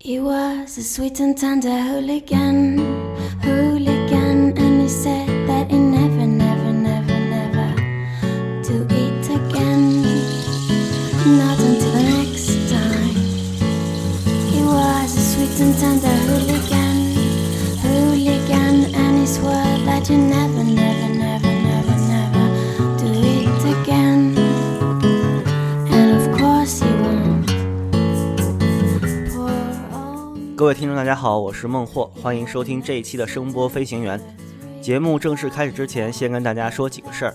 He was a sweet and tender hooligan, 听众，大家好，我是孟获，欢迎收听这一期的声波飞行员。节目正式开始之前，先跟大家说几个事儿。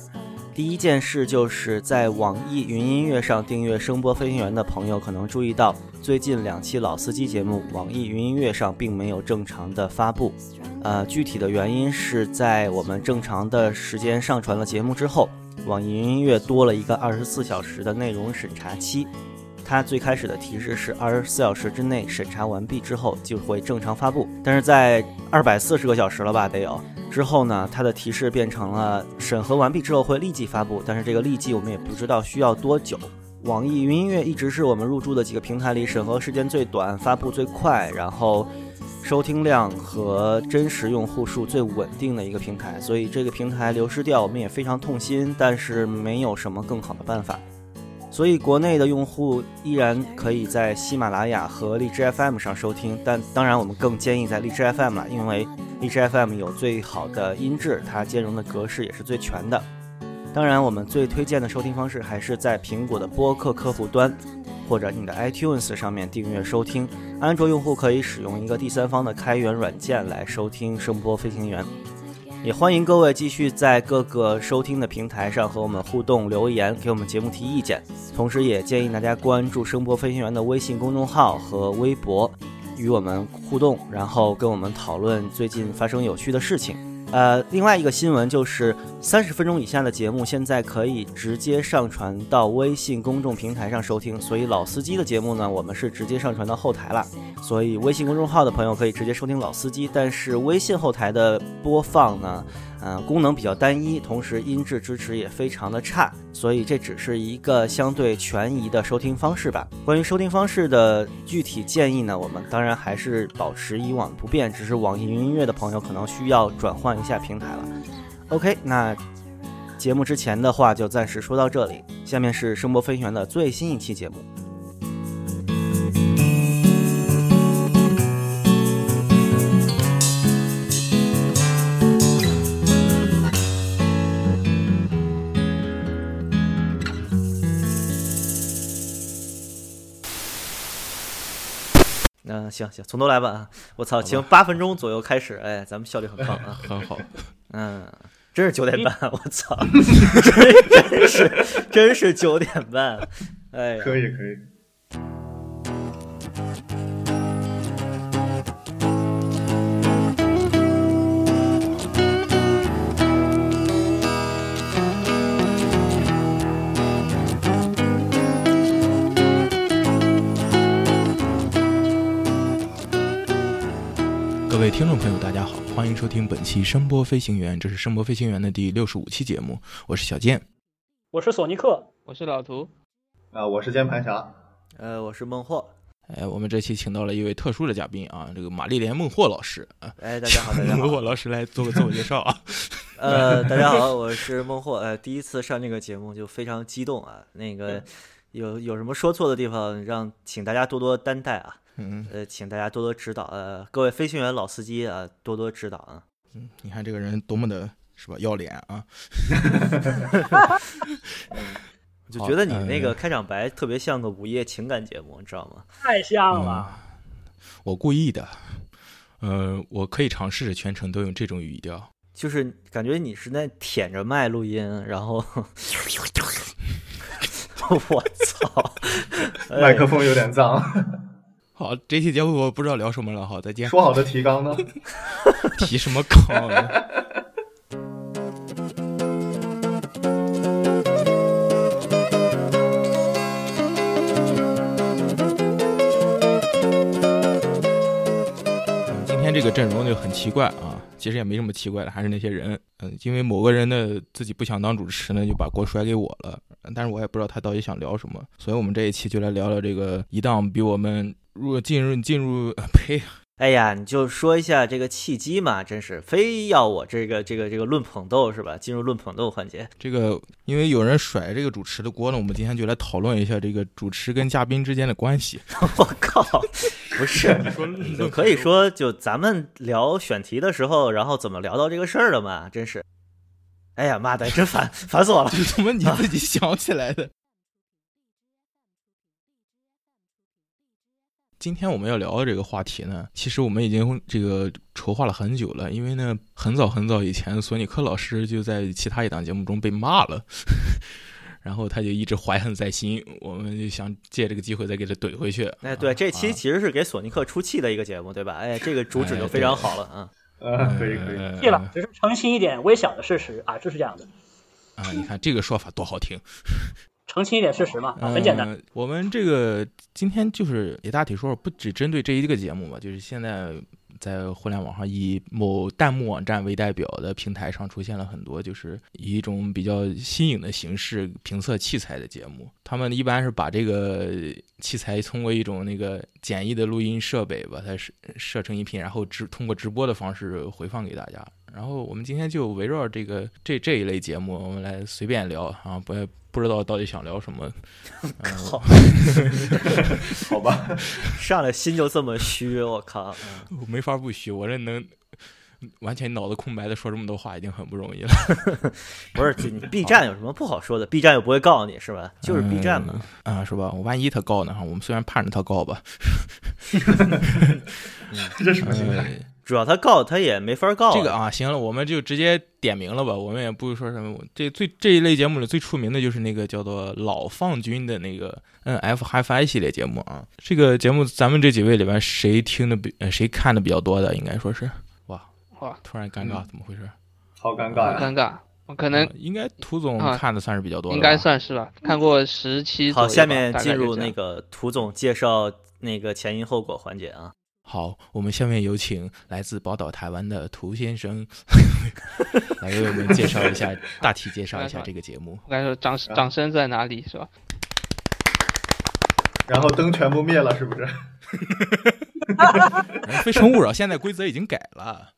第一件事就是在网易云音乐上订阅声波飞行员的朋友可能注意到，最近两期老司机节目网易云音乐上并没有正常的发布。呃，具体的原因是在我们正常的时间上传了节目之后，网易云音乐多了一个二十四小时的内容审查期。它最开始的提示是二十四小时之内审查完毕之后就会正常发布，但是在二百四十个小时了吧得有之后呢，它的提示变成了审核完毕之后会立即发布，但是这个立即我们也不知道需要多久。网易云音乐一直是我们入驻的几个平台里审核时间最短、发布最快，然后收听量和真实用户数最稳定的一个平台，所以这个平台流失掉我们也非常痛心，但是没有什么更好的办法。所以国内的用户依然可以在喜马拉雅和荔枝 FM 上收听，但当然我们更建议在荔枝 FM 了，因为荔枝 FM 有最好的音质，它兼容的格式也是最全的。当然，我们最推荐的收听方式还是在苹果的播客客户端或者你的 iTunes 上面订阅收听。安卓用户可以使用一个第三方的开源软件来收听声波飞行员。也欢迎各位继续在各个收听的平台上和我们互动留言，给我们节目提意见。同时，也建议大家关注声波飞行员的微信公众号和微博，与我们互动，然后跟我们讨论最近发生有趣的事情。呃，另外一个新闻就是，三十分钟以下的节目现在可以直接上传到微信公众平台上收听，所以老司机的节目呢，我们是直接上传到后台了。所以微信公众号的朋友可以直接收听老司机，但是微信后台的播放呢，呃，功能比较单一，同时音质支持也非常的差，所以这只是一个相对权宜的收听方式吧。关于收听方式的具体建议呢，我们当然还是保持以往不变，只是网易云音乐的朋友可能需要转换一下平台了。OK，那节目之前的话就暂时说到这里，下面是声波飞行员的最新一期节目。行行，从头来吧啊！我操，行，八分钟左右开始，哎，咱们效率很高啊。很好，嗯，真是九点半，我操，真真是真是九点半，哎，可以可以。位听众朋友，大家好，欢迎收听本期声波飞行员，这是声波飞行员的第六十五期节目，我是小健。我是索尼克，我是老图，啊，我是键盘侠。呃，我是孟获，哎，我们这期请到了一位特殊的嘉宾啊，这个玛丽莲孟获老师。啊，哎，大家好，大家好。孟获，老师来做个自我介绍啊。呃，大家好，我是孟获，呃，第一次上这个节目就非常激动啊，那个有有什么说错的地方，让请大家多多担待啊，嗯呃，请大家多多指导，呃，各位飞行员老司机啊，多多指导啊。嗯，你看这个人多么的是吧要脸啊！好 就觉得你那个呃开场白特别像个午夜情感节目，你知道吗？太像了。我故意的，呃，我可以尝试着全程都用这种语调。就是感觉你是在舔着麦录音，然后 我操，哎麦克风有点脏，好，这期节目我不知道聊什么了，好，再见。说好的提纲呢？提什么纲今天这个阵容就很奇怪啊，其实也没什么奇怪的，还是那些人。嗯，因为某个人的自己不想当主持呢，就把锅甩给我了。但是我也不知道他到底想聊什么，所以我们这一期就来聊聊这个一档比我们入进入进入呃呸。哎呀，你就说一下这个契机嘛，真是非要我这个这个这个论捧逗是吧？进入论捧逗环节，这个因为有人甩这个主持的锅呢，我们今天就来讨论一下这个主持跟嘉宾之间的关系。我靠，不是，就可以说就咱们聊选题的时候，然后怎么聊到这个事儿的嘛？真是，哎呀妈的，真烦，烦死我了！就怎么你自己想起来的？今天我们要聊的这个话题呢，其实我们已经这个筹划了很久了。因为呢，很早很早以前，索尼克老师就在其他一档节目中被骂了，然后他就一直怀恨在心。我们就想借这个机会再给他怼回去。哎，对，这期其实是给索尼克出气的一个节目，对吧？哎，这个主旨就非常好了啊。嗯，可以可以。记了，只是澄清一点微小的事实啊，就是这样的。啊，你看这个说法多好听。澄清一点事实嘛，啊很简单。我们这个今天就是也大体说说，不只针对这一个节目嘛，就是现在在互联网上以某弹幕网站为代表的平台上出现了很多，就是以一种比较新颖的形式评测器材的节目。他们一般是把这个器材通过一种那个简易的录音设备把它设设成音频，然后直通过直播的方式回放给大家。然后我们今天就围绕这个这这一类节目，我们来随便聊啊，不不知道到底想聊什么。靠，好吧，上来心就这么虚，我靠，我没法不虚，我这能完全脑子空白的说这么多话已经很不容易了。不是你 B 站有什么不好说的？B 站又不会告你是吧？就是 B 站嘛，啊是吧？我万一他告呢？哈，我们虽然盼着他告吧。这什么心态？主要他告他也没法告。这个啊，行了，我们就直接点名了吧。我们也不说什么。这最这一类节目里最出名的就是那个叫做老放军的那个 N F HiFi 系列节目啊。这个节目咱们这几位里边谁听的比谁看的比较多的？应该说是哇哇，突然尴尬，怎么回事？好尴尬呀！尴尬，我可能应该涂总看的算是比较多，应该算是吧，看过十期。好，下面进入那个涂总介绍那个前因后果环节啊。好，我们下面有请来自宝岛台湾的涂先生 来为我们介绍一下，大体介绍一下这个节目。我该说掌掌声在哪里是吧？然后灯全部灭了，是不是？非诚勿扰，现在规则已经改了。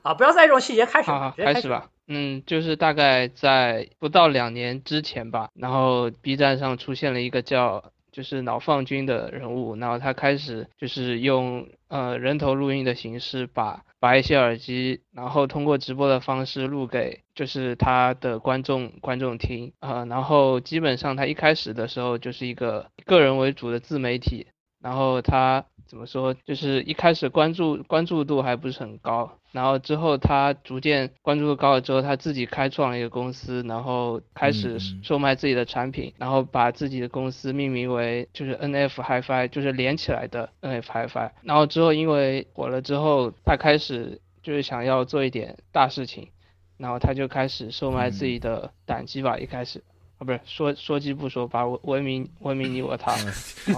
啊，不要在这种细节开始，好，开始吧。嗯，就是大概在不到两年之前吧，然后 B 站上出现了一个叫。就是脑放军的人物，然后他开始就是用呃人头录音的形式，把把一些耳机，然后通过直播的方式录给就是他的观众观众听啊，然后基本上他一开始的时候就是一个个人为主的自媒体，然后他。怎么说？就是一开始关注关注度还不是很高，然后之后他逐渐关注度高了之后，他自己开创了一个公司，然后开始售卖自己的产品，然后把自己的公司命名为就是 N F HiFi，就是连起来的 N F HiFi。然后之后因为火了之后，他开始就是想要做一点大事情，然后他就开始售卖自己的胆机吧，一开始。啊，不是说说鸡不说，把文明文明你我他，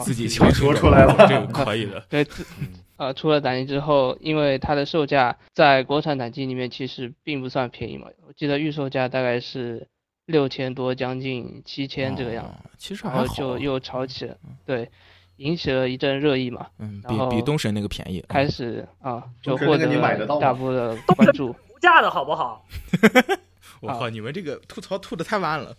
自己说出来了，这个 可以的。对，呃，出了胆机之后，因为它的售价在国产胆机里面其实并不算便宜嘛，我记得预售价大概是六千多，将近七千这个样子。其实然后就又炒起了，对，引起了一阵热议嘛。嗯，比比东神那个便宜。开始啊，就获得大波的关注。无价的好不好？我靠，你们这个吐槽吐的太慢了。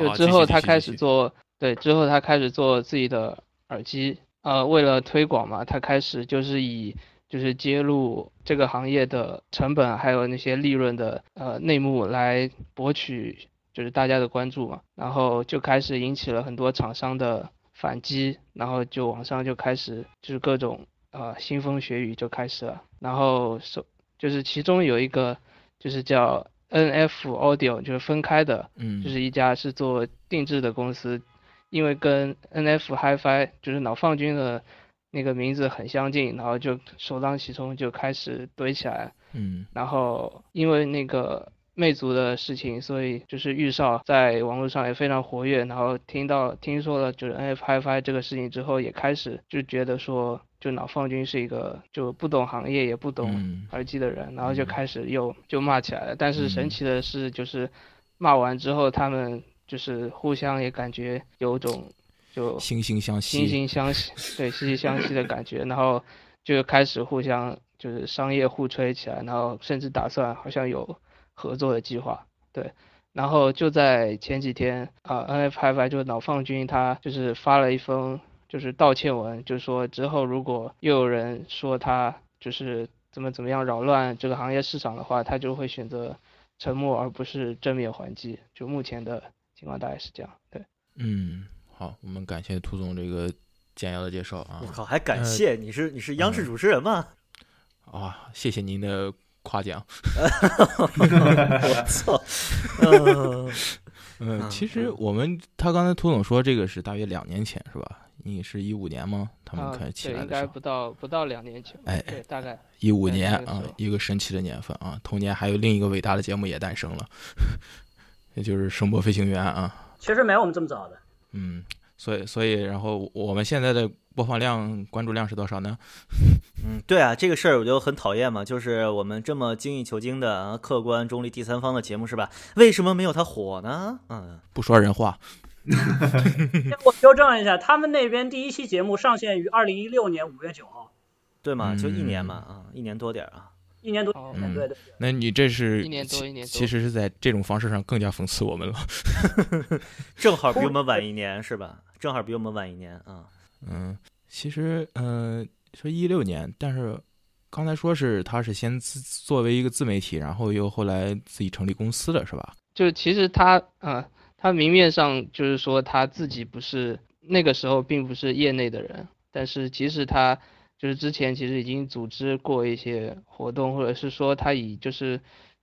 就之后他开始做，对，之后他开始做自己的耳机，呃，为了推广嘛，他开始就是以就是揭露这个行业的成本还有那些利润的呃内幕来博取就是大家的关注嘛，然后就开始引起了很多厂商的反击，然后就网上就开始就是各种呃腥风血雨就开始了，然后首就是其中有一个就是叫。N F Audio 就是分开的，嗯，就是一家是做定制的公司，因为跟 N F HiFi 就是脑放军的那个名字很相近，然后就首当其冲就开始堆起来，嗯，然后因为那个魅族的事情，所以就是玉少在网络上也非常活跃，然后听到听说了就是 N F HiFi 这个事情之后，也开始就觉得说。就老放军是一个就不懂行业也不懂耳机的人，然后就开始又就骂起来了。但是神奇的是，就是骂完之后，他们就是互相也感觉有种就惺惺相惜，惺惺相惜，对，惺惺相惜的感觉，然后就开始互相就是商业互吹起来，然后甚至打算好像有合作的计划，对。然后就在前几天啊，N F Hi Fi 就是老放军他就是发了一封就是道歉文，就是说之后如果又有人说他就是怎么怎么样扰乱这个行业市场的话，他就会选择沉默而不是正面还击。就目前的情况大概是这样，对。嗯，好，我们感谢涂总这个简要的介绍啊。我靠，还感谢你是你是央视主持人吗？啊，谢谢您的。夸奖，我操，嗯嗯，其实我们他刚才涂总说这个是大约两年前是吧？你是一五年吗？他们开始起来的应该不到不到两年前，哎，对，大概一五年啊，一个神奇的年份啊，同年还有另一个伟大的节目也诞生了，也就是声波飞行员啊。其实没有我们这么早的，嗯，所以所以然后我们现在的。播放量、关注量是多少呢？嗯，对啊，这个事儿我就很讨厌嘛，就是我们这么精益求精的、客观中立、第三方的节目是吧？为什么没有它火呢？嗯，不说人话。我纠正一下，他们那边第一期节目上线于二零一六年五月九号，对嘛？就一年嘛，啊，一年多点儿啊，一年多，嗯，对对。那你这是一年多一年多，其实是在这种方式上更加讽刺我们了。正好比我们晚一年是吧？正好比我们晚一年啊。嗯，其实，嗯，说一六年，但是刚才说是他是先自作为一个自媒体，然后又后来自己成立公司的是吧？就是其实他，啊，他明面上就是说他自己不是那个时候并不是业内的人，但是其实他就是之前其实已经组织过一些活动，或者是说他以就是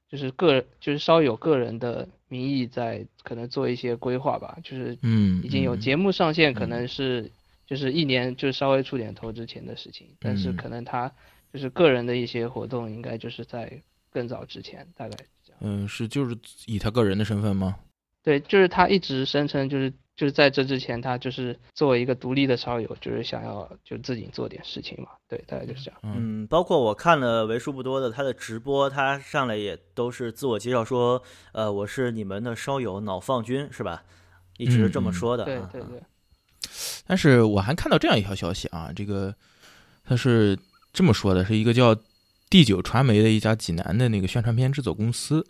就是个人就是稍有个人的名义在可能做一些规划吧，就是嗯，已经有节目上线，可能是。就是一年就稍微出点头之前的事情，但是可能他就是个人的一些活动，应该就是在更早之前，大概这样。嗯，是就是以他个人的身份吗？对，就是他一直声称，就是就是在这之前，他就是作为一个独立的烧友，就是想要就自己做点事情嘛。对，大概就是这样。嗯，包括我看了为数不多的他的直播，他上来也都是自我介绍说，呃，我是你们的烧友脑放君，是吧？一直是这么说的。对对对。但是我还看到这样一条消息啊，这个他是这么说的，是一个叫第九传媒的一家济南的那个宣传片制作公司，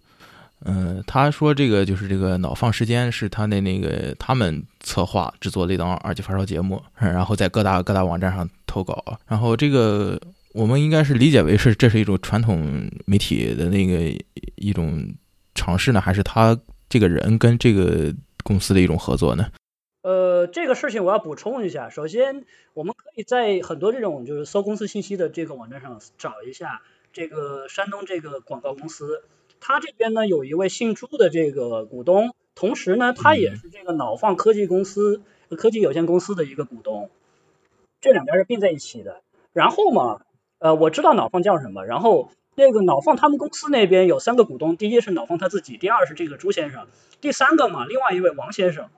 嗯，他说这个就是这个脑放时间是他的那个他们策划制作的一档二级发烧节目，然后在各大各大网站上投稿，然后这个我们应该是理解为是这是一种传统媒体的那个一种尝试呢，还是他这个人跟这个公司的一种合作呢？呃，这个事情我要补充一下。首先，我们可以在很多这种就是搜公司信息的这个网站上找一下这个山东这个广告公司，他这边呢有一位姓朱的这个股东，同时呢他也是这个脑放科技公司科技有限公司的一个股东，这两家是并在一起的。然后嘛，呃，我知道脑放叫什么，然后那个脑放他们公司那边有三个股东，第一是脑放他自己，第二是这个朱先生，第三个嘛，另外一位王先生。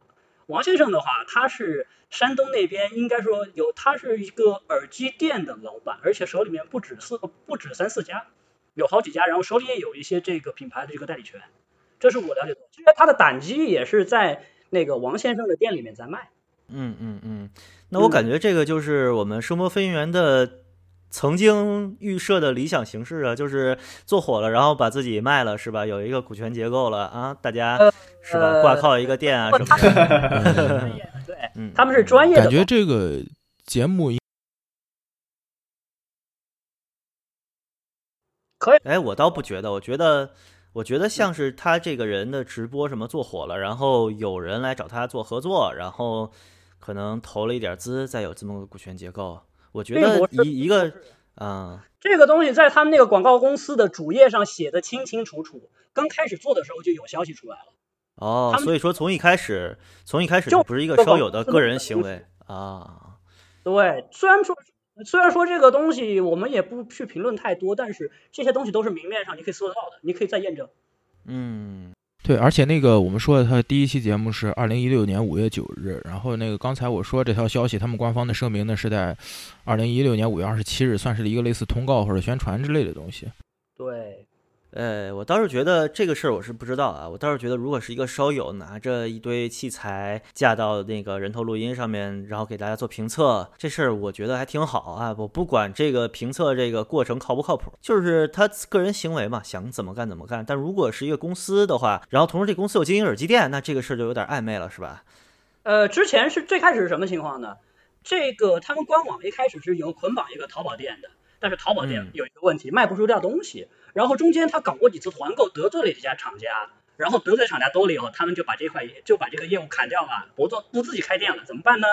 王先生的话，他是山东那边，应该说有，他是一个耳机店的老板，而且手里面不止四，不止三四家，有好几家，然后手里也有一些这个品牌的这个代理权，这是我了解的。其实他的胆机也是在那个王先生的店里面在卖。嗯嗯嗯，那我感觉这个就是我们声波飞行员的。曾经预设的理想形式啊，就是做火了，然后把自己卖了，是吧？有一个股权结构了啊，大家是吧？挂靠一个店啊什么的。对，他们是 专业的。感觉这个节目可以。哎，我倒不觉得，我觉得，我觉得像是他这个人的直播什么做火了，然后有人来找他做合作，然后可能投了一点资，再有这么个股权结构。我觉得一一个啊，这个东西在他们那个广告公司的主页上写的清清楚楚，刚开始做的时候就有消息出来了。哦，所以说从一开始，从一开始就不是一个烧友的个人行为啊。对，虽然说虽然说这个东西我们也不去评论太多，但是这些东西都是明面上你可以搜得到的，你可以再验证。嗯。对，而且那个我们说的，他第一期节目是二零一六年五月九日，然后那个刚才我说这条消息，他们官方的声明呢是在二零一六年五月二十七日，算是一个类似通告或者宣传之类的东西。对，呃，我倒是觉得这个事儿我是不知道啊。我倒是觉得，如果是一个烧友拿着一堆器材架到那个人头录音上面，然后给大家做评测，这事儿我觉得还挺好啊。我不管这个评测这个过程靠不靠谱，就是他个人行为嘛，想怎么干怎么干。但如果是一个公司的话，然后同时这公司有经营耳机店，那这个事儿就有点暧昧了，是吧？呃，之前是最开始是什么情况呢？这个他们官网一开始是有捆绑一个淘宝店的，但是淘宝店嗯有一个问题，卖不出掉东西。然后中间他搞过几次团购，得罪了几家厂家，然后得罪厂家多了以后，他们就把这块就把这个业务砍掉了，不做不自己开店了，怎么办呢？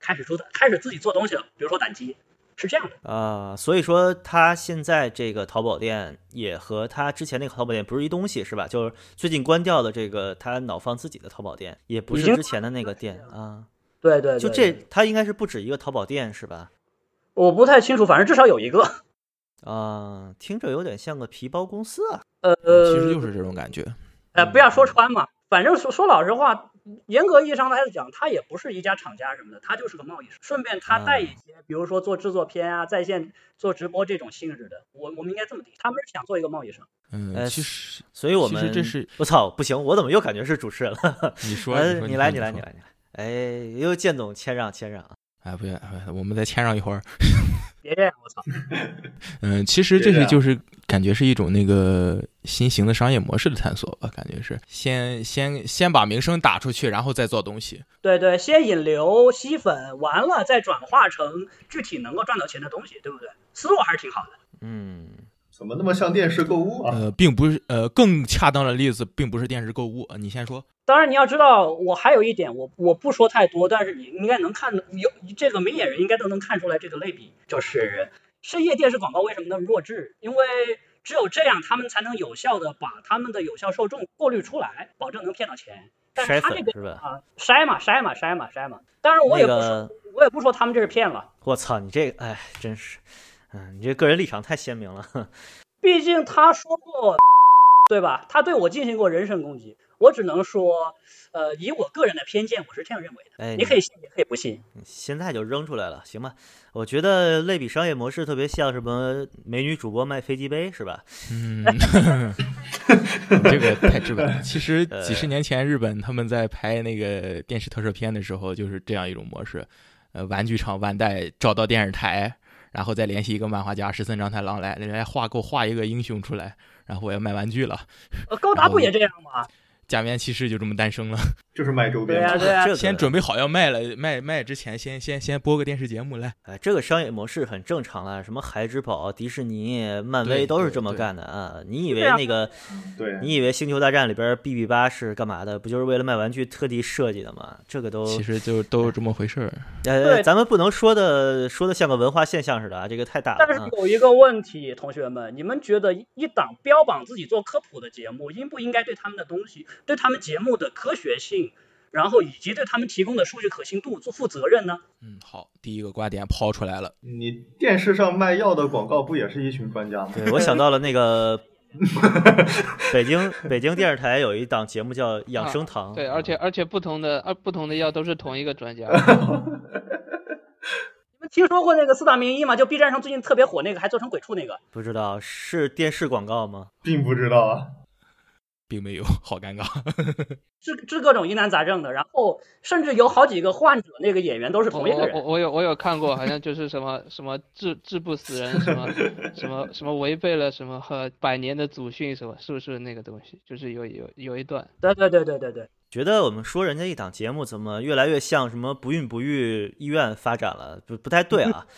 开始出开始自己做东西了，比如说胆机，是这样的。啊、所以说他现在这个淘宝店也和他之前那个淘宝店不是一东西，是吧？就是最近关掉的这个他脑放自己的淘宝店，也不是之前的那个店啊。对对对，就这，他应该是不止一个淘宝店，是吧？我不太清楚，反正至少有一个。啊、听着有点像个皮包公司啊。呃，其实就是这种感觉。呃，不要说穿嘛，反正说说老实话，严格意义上来讲，它也不是一家厂家什么的，它就是个贸易商。顺便他带一些，比如说做制作片啊、在线做直播这种性质的，我我们应该这么理解，他们是想做一个贸易商。嗯，呃其实所以我其实们这是我操，不行，我怎么又感觉是主持人了？你说，你 来，你来，你来，你来。哎，又建总谦让，谦让啊。哎，不要，我们再谦让一会儿。别这样，我操！嗯，其实这别这样是就是感觉是一种那个新型的商业模式的探索吧，感觉是先先先把名声打出去，然后再做东西。对对，先引流吸粉，完了再转化成具体能够赚到钱的东西，对不对？思路还是挺好的。嗯，怎么那么像电视购物啊？呃，并不是呃，更恰当的例子并不是电视购物。呃你先说。当然，你要知道，我还有一点，我我不说太多，但是你应该能看有这个明眼人应该都能看出来这个类比，就是深夜电视广告为什么那么弱智？因为只有这样，他们才能有效的把他们的有效受众过滤出来，保证能骗到钱。但他这个粉是吧？啊，筛嘛筛嘛筛嘛筛嘛。当然，我也不说，那个，我也不说他们这是骗了，我操，你这个，哎，真是，嗯，你这个人立场太鲜明了。毕竟他说过，对吧？他对我进行过人身攻击，我只能说，呃，以我个人的偏见，我是这样认为的。哎，你可以信，也可以不信。现在就扔出来了，行吧？我觉得类比商业模式特别像什么美女主播卖飞机杯，是吧？嗯，你这个太直白了。其实呃 几十年前，日本他们在拍那个电视特摄片的时候，就是这样一种模式。呃，玩具厂万代找到电视台，然后再联系一个漫画家十三章太郎来，来画给我画一个英雄出来，然后我要卖玩具了。呃，高达不也这样吗？假面骑士就这么诞生了。就是卖周对呀、边嘛。对呀、这先准备好要卖了，卖卖之前先先先播个电视节目来。哎，这个商业模式很正常了，什么孩之宝、迪士尼、漫威都是这么干的啊！你以为那个，对，你以为星球大战里边 BB 八是干嘛的？不就是为了卖玩具特地设计的吗？这个都，其实就都是这么回事儿。呃，对咱们不能说的说的像个文化现象似的啊，这个太大了但是啊。有一个问题，同学们，你们觉得一档标榜自己做科普的节目，应不应该对他们的东西、对他们节目的科学性，然后以及对他们提供的数据可信度做负责任呢？嗯，好，第一个观点抛出来了。你电视上卖药的广告不也是一群专家吗？对，我想到了那个 北京北京电视台有一档节目叫《养生堂》，对，而且而且不同的，而不同的药都是同一个专家。你们听说过那个四大名医吗？就 B 站上最近特别火那个，还做成鬼畜那个。不知道是电视广告吗？并不知道啊。并没有，好尴尬。治治各种疑难杂症的，然后甚至有好几个患者，那个演员都是同一个人。我我我有我有看过，好像就是什么什么治治不死人，什么什么什么违背了什么和百年的祖训什么，是不是那个东西？就是有有有一段，对对对对对对，觉得我们说人家一档节目怎么越来越像什么不孕不育医院发展了，不不太对啊。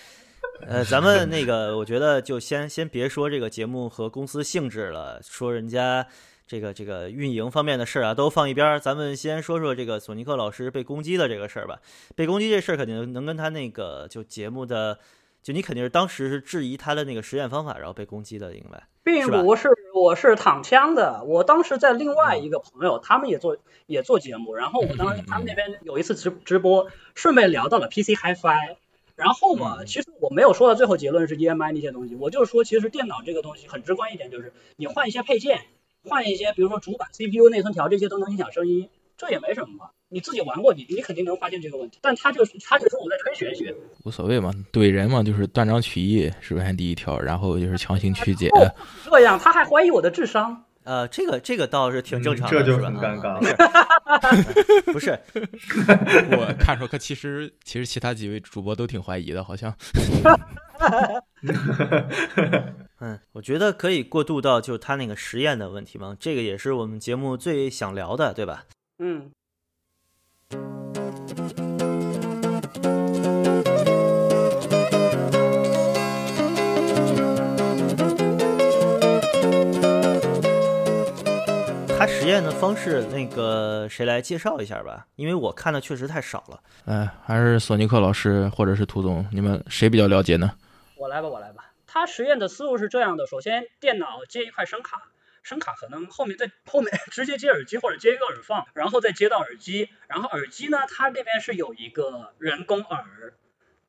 呃，咱们那个，我觉得就先先别说这个节目和公司性质了，说人家这个这个运营方面的事儿啊，都放一边儿。咱们先说说这个索尼克老师被攻击的这个事儿吧。被攻击这事儿肯定能跟他那个就节目的，就你肯定是当时是质疑他的那个实验方法，然后被攻击的，应该。并不是，我是躺枪的。我当时在另外一个朋友，他们也做也做节目，然后我当时他们那边有一次直直播，顺便聊到了 PC HiFi。然后嘛，其实我没有说到最后结论是 EMI 那些东西，我就是说其实电脑这个东西很直观一点，就是你换一些配件，换一些比如说主板、CPU、内存条这些都能影响声音，这也没什么嘛。你自己玩过，你你肯定能发现这个问题。但他就是他就说我在吹玄学，无所谓嘛，怼人嘛，就是断章取义是不是第一条？然后就是强行曲解，哦这样他还怀疑我的智商。呃，这个这个倒是挺正常的，嗯这就是很吧尴尬 不是，我看出可其实其实其他几位主播都挺怀疑的，好像。嗯，我觉得可以过渡到就是他那个实验的问题嘛，这个也是我们节目最想聊的，对吧？嗯，他实验的方式，那个谁来介绍一下吧？因为我看的确实太少了。哎，还是索尼克老师或者是涂总，你们谁比较了解呢？我来吧，我来吧。他实验的思路是这样的：首先，电脑接一块声卡，声卡可能后面在后面直接接耳机或者接一个耳放，然后再接到耳机，然后耳机呢，它这边是有一个人工耳。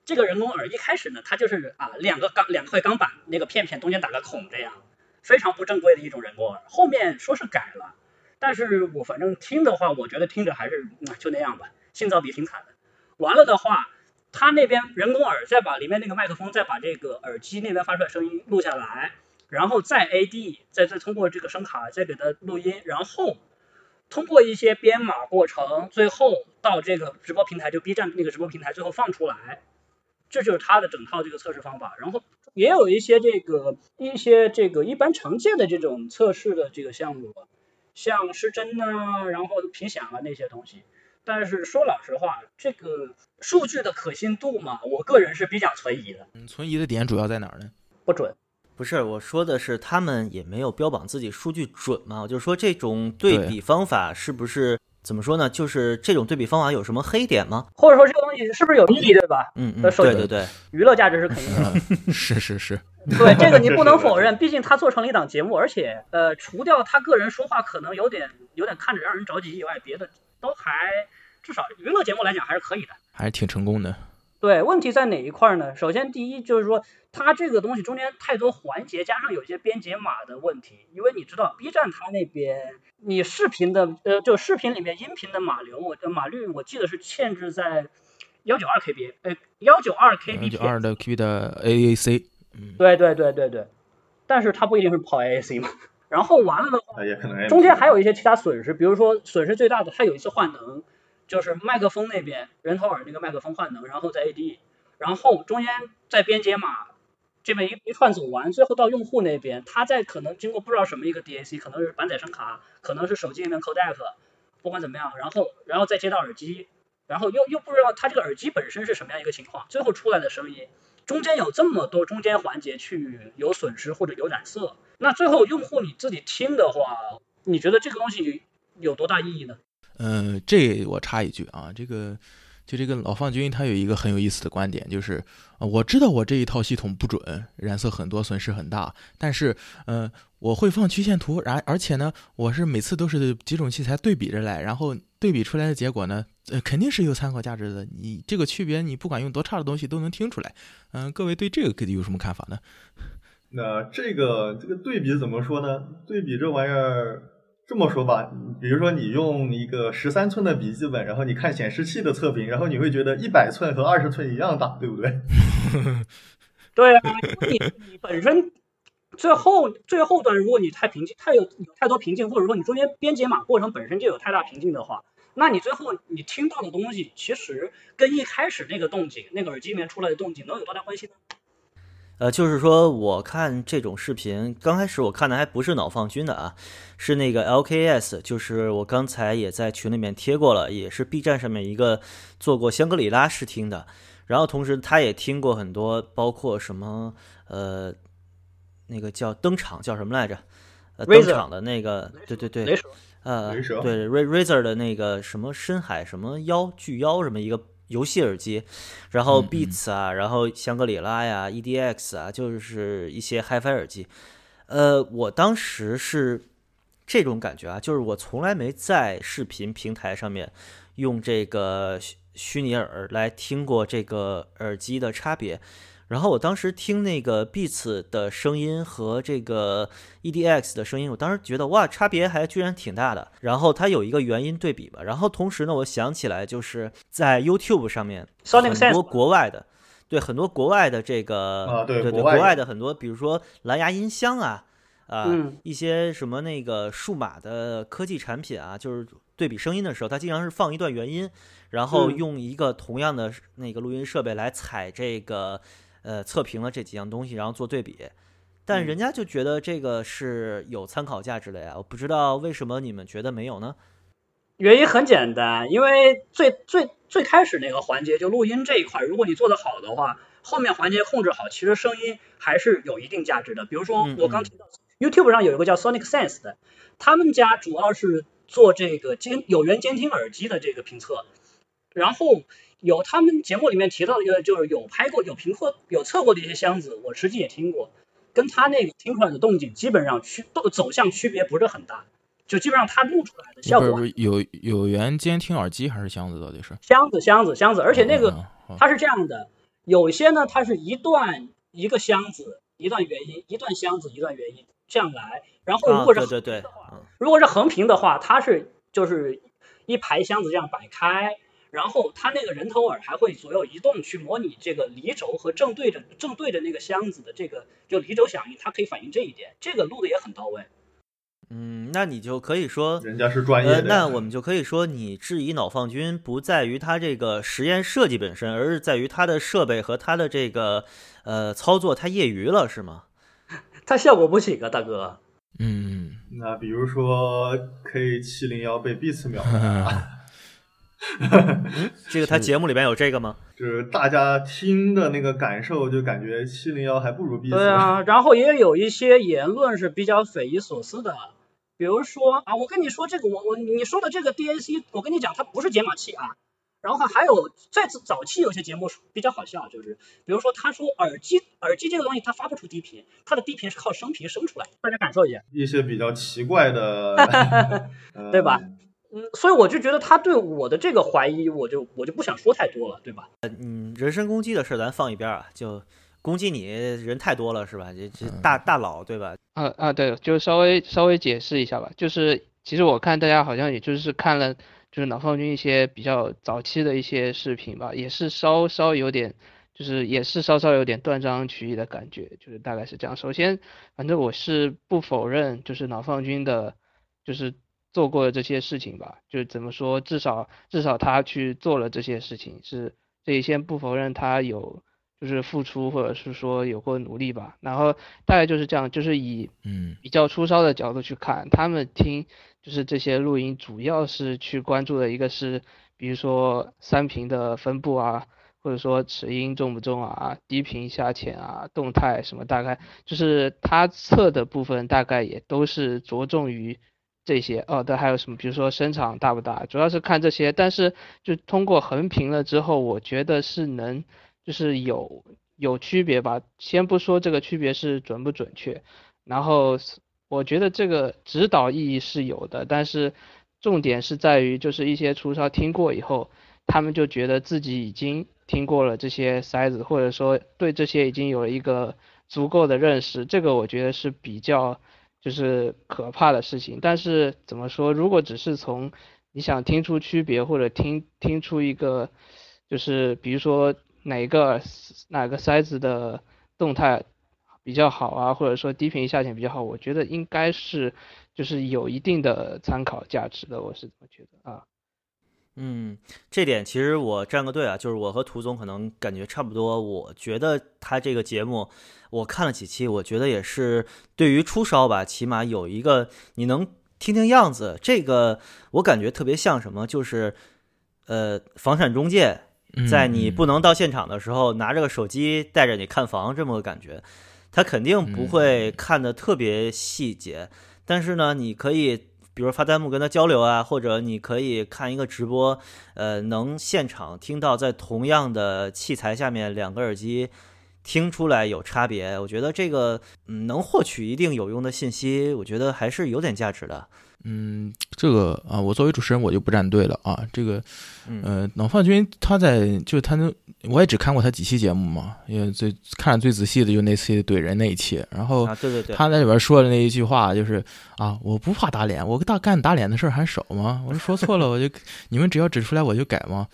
这个人工耳一开始呢，它就是啊两个钢两块钢板，那个片片中间打个孔这样，非常不正规的一种人工耳。后面说是改了，但是我反正听的话，我觉得听着还是、就那样吧，信噪比挺惨的。完了的话，他那边人工耳再把里面那个麦克风再把这个耳机那边发出来声音录下来，然后再 AD，再再通过这个声卡再给它录音，然后通过一些编码过程，最后到这个直播平台，就 B 站那个直播平台最后放出来，这就是他的整套这个测试方法。然后也有一些这个一些这个一般常见的这种测试的这个项目，像失真啊，然后频响啊那些东西。但是说老实话，这个数据的可信度嘛，我个人是比较存疑的，嗯，存疑的点主要在哪儿呢？不准。不是，我说的是他们也没有标榜自己数据准嘛，我就是说这种对比方法是不是怎么说呢？就是这种对比方法有什么黑点吗？或者说这个东西是不是有意义，对吧？嗯嗯，对对对，娱乐价值是肯定的。是 是是，对，这个你不能否认，毕竟他做成了一档节目，而且呃，除掉他个人说话可能有点有点看着让人着急以外，别的都还至少娱乐节目来讲还是可以的。还是挺成功的。对，问题在哪一块呢？首先，第一就是说，它这个东西中间太多环节，加上有一些编解码的问题。因为你知道，B 站它那边你视频的呃，就视频里面音频的码流，我的码率我记得是限制在幺九二 KB，呃，幺九二 KB 九二的 Q 的 AAC，嗯，对对对对对，但是它不一定是跑 AAC 嘛。然后完了的话，中间还有一些其他损失，比如说损失最大的，它有一次换能，就是麦克风那边人头耳那个麦克风换能，然后再 AD，然后中间再编解码，这边一一串走完，最后到用户那边，他再可能经过不知道什么一个 DAC，可能是板载声卡，可能是手机里面 codec，不管怎么样，然后然后再接到耳机，然后又又不知道它这个耳机本身是什么样一个情况，最后出来的声音。中间有这么多中间环节去有损失或者有染色，那最后用户你自己听的话，你觉得这个东西有多大意义呢？嗯，这我插一句啊，这个就这个老放军他有一个很有意思的观点，就是呃我知道我这一套系统不准，染色很多，损失很大，但是呃我会放曲线图，然而且呢，我是每次都是几种器材对比着来，然后对比出来的结果呢，呃肯定是有参考价值的。你这个区别，你不管用多差的东西都能听出来。嗯、各位对这个有什么看法呢？那这个这个对比怎么说呢？对比这玩意儿，这么说吧，比如说你用一个十三寸的笔记本，然后你看显示器的测评，然后你会觉得一百寸和二十寸一样大，对不对？对啊，因为你你本身最后最后端，如果你太瓶颈，太有有太多瓶颈，或者说你中间编解码过程本身就有太大瓶颈的话，那你最后你听到的东西，其实跟一开始那个动静，那个耳机里面出来的动静能有多大关系呢？呃，就是说我看这种视频，刚开始我看的还不是脑放军的啊，是那个 LKS，就是我刚才也在群里面贴过了，也是 B 站上面一个做过香格里拉试听的，然后同时他也听过很多，包括什么呃，那个叫登场叫什么来着？呃，登场的那个，对对对，呃，对 Ra- Razer 的那个什么深海什么妖巨妖什么一个游戏耳机，然后嗯嗯 Beats 啊，然后香格里拉呀、EDX 啊，就是一些 HiFi 耳机。呃，我当时是这种感觉啊，就是我从来没在视频平台上面用这个虚虚拟耳来听过这个耳机的差别。然后我当时听那个 Beats 的声音和这个 EDX 的声音，我当时觉得哇，差别还居然挺大的。然后它有一个原因对比吧。然后同时呢，我想起来就是在 YouTube 上面很多国外的，对很多国外的这个啊对对国外的很多，比如说蓝牙音箱啊。啊、嗯一些什么那个数码的科技产品啊，就是对比声音的时候，它经常是放一段原音，然后嗯用一个同样的那个录音设备来采这个呃测评了这几样东西，然后做对比。但嗯人家就觉得这个是有参考价值的呀，我不知道为什么你们觉得没有呢？原因很简单，因为最最最开始那个环节就录音这一块，如果你做得好的话，后面环节控制好，其实声音还是有一定价值的。比如说我刚提到 YouTube 上有一个叫 Sonic Sense 的，他们家主要是做这个监有源监听耳机的这个评测，然后有他们节目里面提到的一个就是有拍过有评测有测过的一些箱子，我实际也听过，跟他那个听出来的动静基本上区都走向区别不是很大，就基本上他录出来的效果不是不是有有源监听耳机还是箱子到底是？箱子箱子箱子，而且那个它是这样的，有一些呢它是一段一个箱子一段原音，一段箱子一段原音这样来，然后如啊，果是对对对，嗯如果是横屏的话，它是就是一排箱子这样摆开，然后它那个人头耳还会左右移动去模拟这个离轴和正对着正对着那个箱子的这个就离轴响应，它可以反映这一点，这个录的也很到位。嗯，那你就可以说人家是专业呃，的。那我们就可以说，你质疑脑放军不在于它这个实验设计本身，而是在于它的设备和它的这个呃操作太业余了，是吗？它效果不行啊，大哥。嗯，那比如说 K 七零幺被 Beats 秒嗯了，这个他节目里边有这个吗？就是大家听的那个感受，就感觉七零幺还不如 Beats。对啊，然后也有一些言论是比较匪夷所思的，比如说啊，我跟你说这个，我我你说的这个 DAC，我跟你讲它不是解码器啊。然后还有在早期有些节目比较好笑，就是比如说他说耳机耳机这个东西它发不出低频，它的低频是靠声频生出来，大家感受一下，一些比较奇怪的，呃 对吧？嗯，所以我就觉得他对我的这个怀疑，我就我就不想说太多了，对吧？嗯，人身攻击的事咱放一边啊，就攻击你人太多了，是吧？这这大大佬对吧？啊啊，对，就稍微稍微解释一下吧，就是其实我看大家好像也就是看了就是老方军一些比较早期的一些视频吧，也是稍稍有点，就是也是稍稍有点断章取义的感觉，就是大概是这样。首先，反正我是不否认就是老放军的，就是做过的这些事情吧，就是怎么说，至少至少他去做了这些事情，是这里先不否认他有就是付出或者是说有过努力吧，然后大概就是这样，就是以嗯。比较粗糙的角度去看，他们听就是这些录音，主要是去关注的一个是，比如说三频的分布啊，或者说齿音重不重啊，低频下潜啊，动态什么，大概就是他测的部分大概也都是着重于这些。哦，对，还有什么，比如说声场大不大，主要是看这些。但是就通过横屏了之后，我觉得是能就是有有区别吧。先不说这个区别是准不准确，然后我觉得这个指导意义是有的，但是重点是在于就是一些粗糙听过以后，他们就觉得自己已经听过了这些塞子，或者说对这些已经有了一个足够的认识，这个我觉得是比较就是可怕的事情。但是怎么说，如果只是从你想听出区别，或者听听出一个就是比如说哪个哪个塞子的动态比较好啊，或者说低频下潜比较好，我觉得应该是就是有一定的参考价值的，我是这么觉得啊。嗯，这点其实我站个队啊，就是我和涂总可能感觉差不多。我觉得他这个节目，我看了几期，我觉得也是对于初烧吧，起码有一个你能听听样子。这个我感觉特别像什么，就是呃，房产中介嗯在你不能到现场的时候，拿着个手机带着你看房，这么个感觉。他肯定不会看的特别细节，但是呢，你可以比如发弹幕跟他交流啊，或者你可以看一个直播，呃，能现场听到在同样的器材下面两个耳机听出来有差别。我觉得这个嗯，能获取一定有用的信息，我觉得还是有点价值的。嗯，这个啊，我作为主持人我就不站队了啊。这个，嗯呃，脑放军他在就是他那，我也只看过他几期节目嘛，因为最看的最仔细的就那期怼人那一期。然后啊，对对对，他在里边说的那一句话就是啊，我不怕打脸，我大干打脸的事儿还少吗？我说说错了我就 你们只要指出来我就改吗？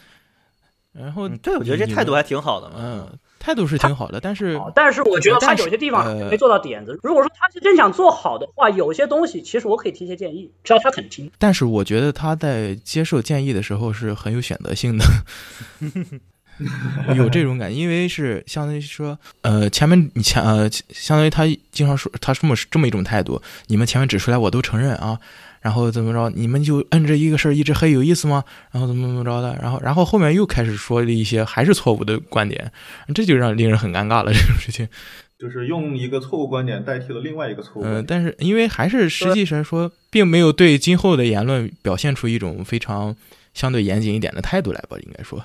然后嗯对我觉得这态度还挺好的嘛。嗯，态度是挺好的，但是但是我觉得他有些地方呃没做到点子。如果说他是真想做好的话，有些东西其实我可以提些建议，只要他肯听。但是我觉得他在接受建议的时候是很有选择性的，有这种感觉，因为是相当于说，呃，前面你前呃，相当于他经常说他这么这么一种态度，你们前面指出来我都承认啊，然后怎么着，你们就摁着一个事儿一直黑有意思吗？然后怎么怎么着的，然后然后后面又开始说了一些还是错误的观点，这就让令人很尴尬了这种事情。就是用一个错误观点代替了另外一个错误观嗯、点。但是因为还是实际上说，并没有对今后的言论表现出一种非常相对严谨一点的态度来吧，应该说。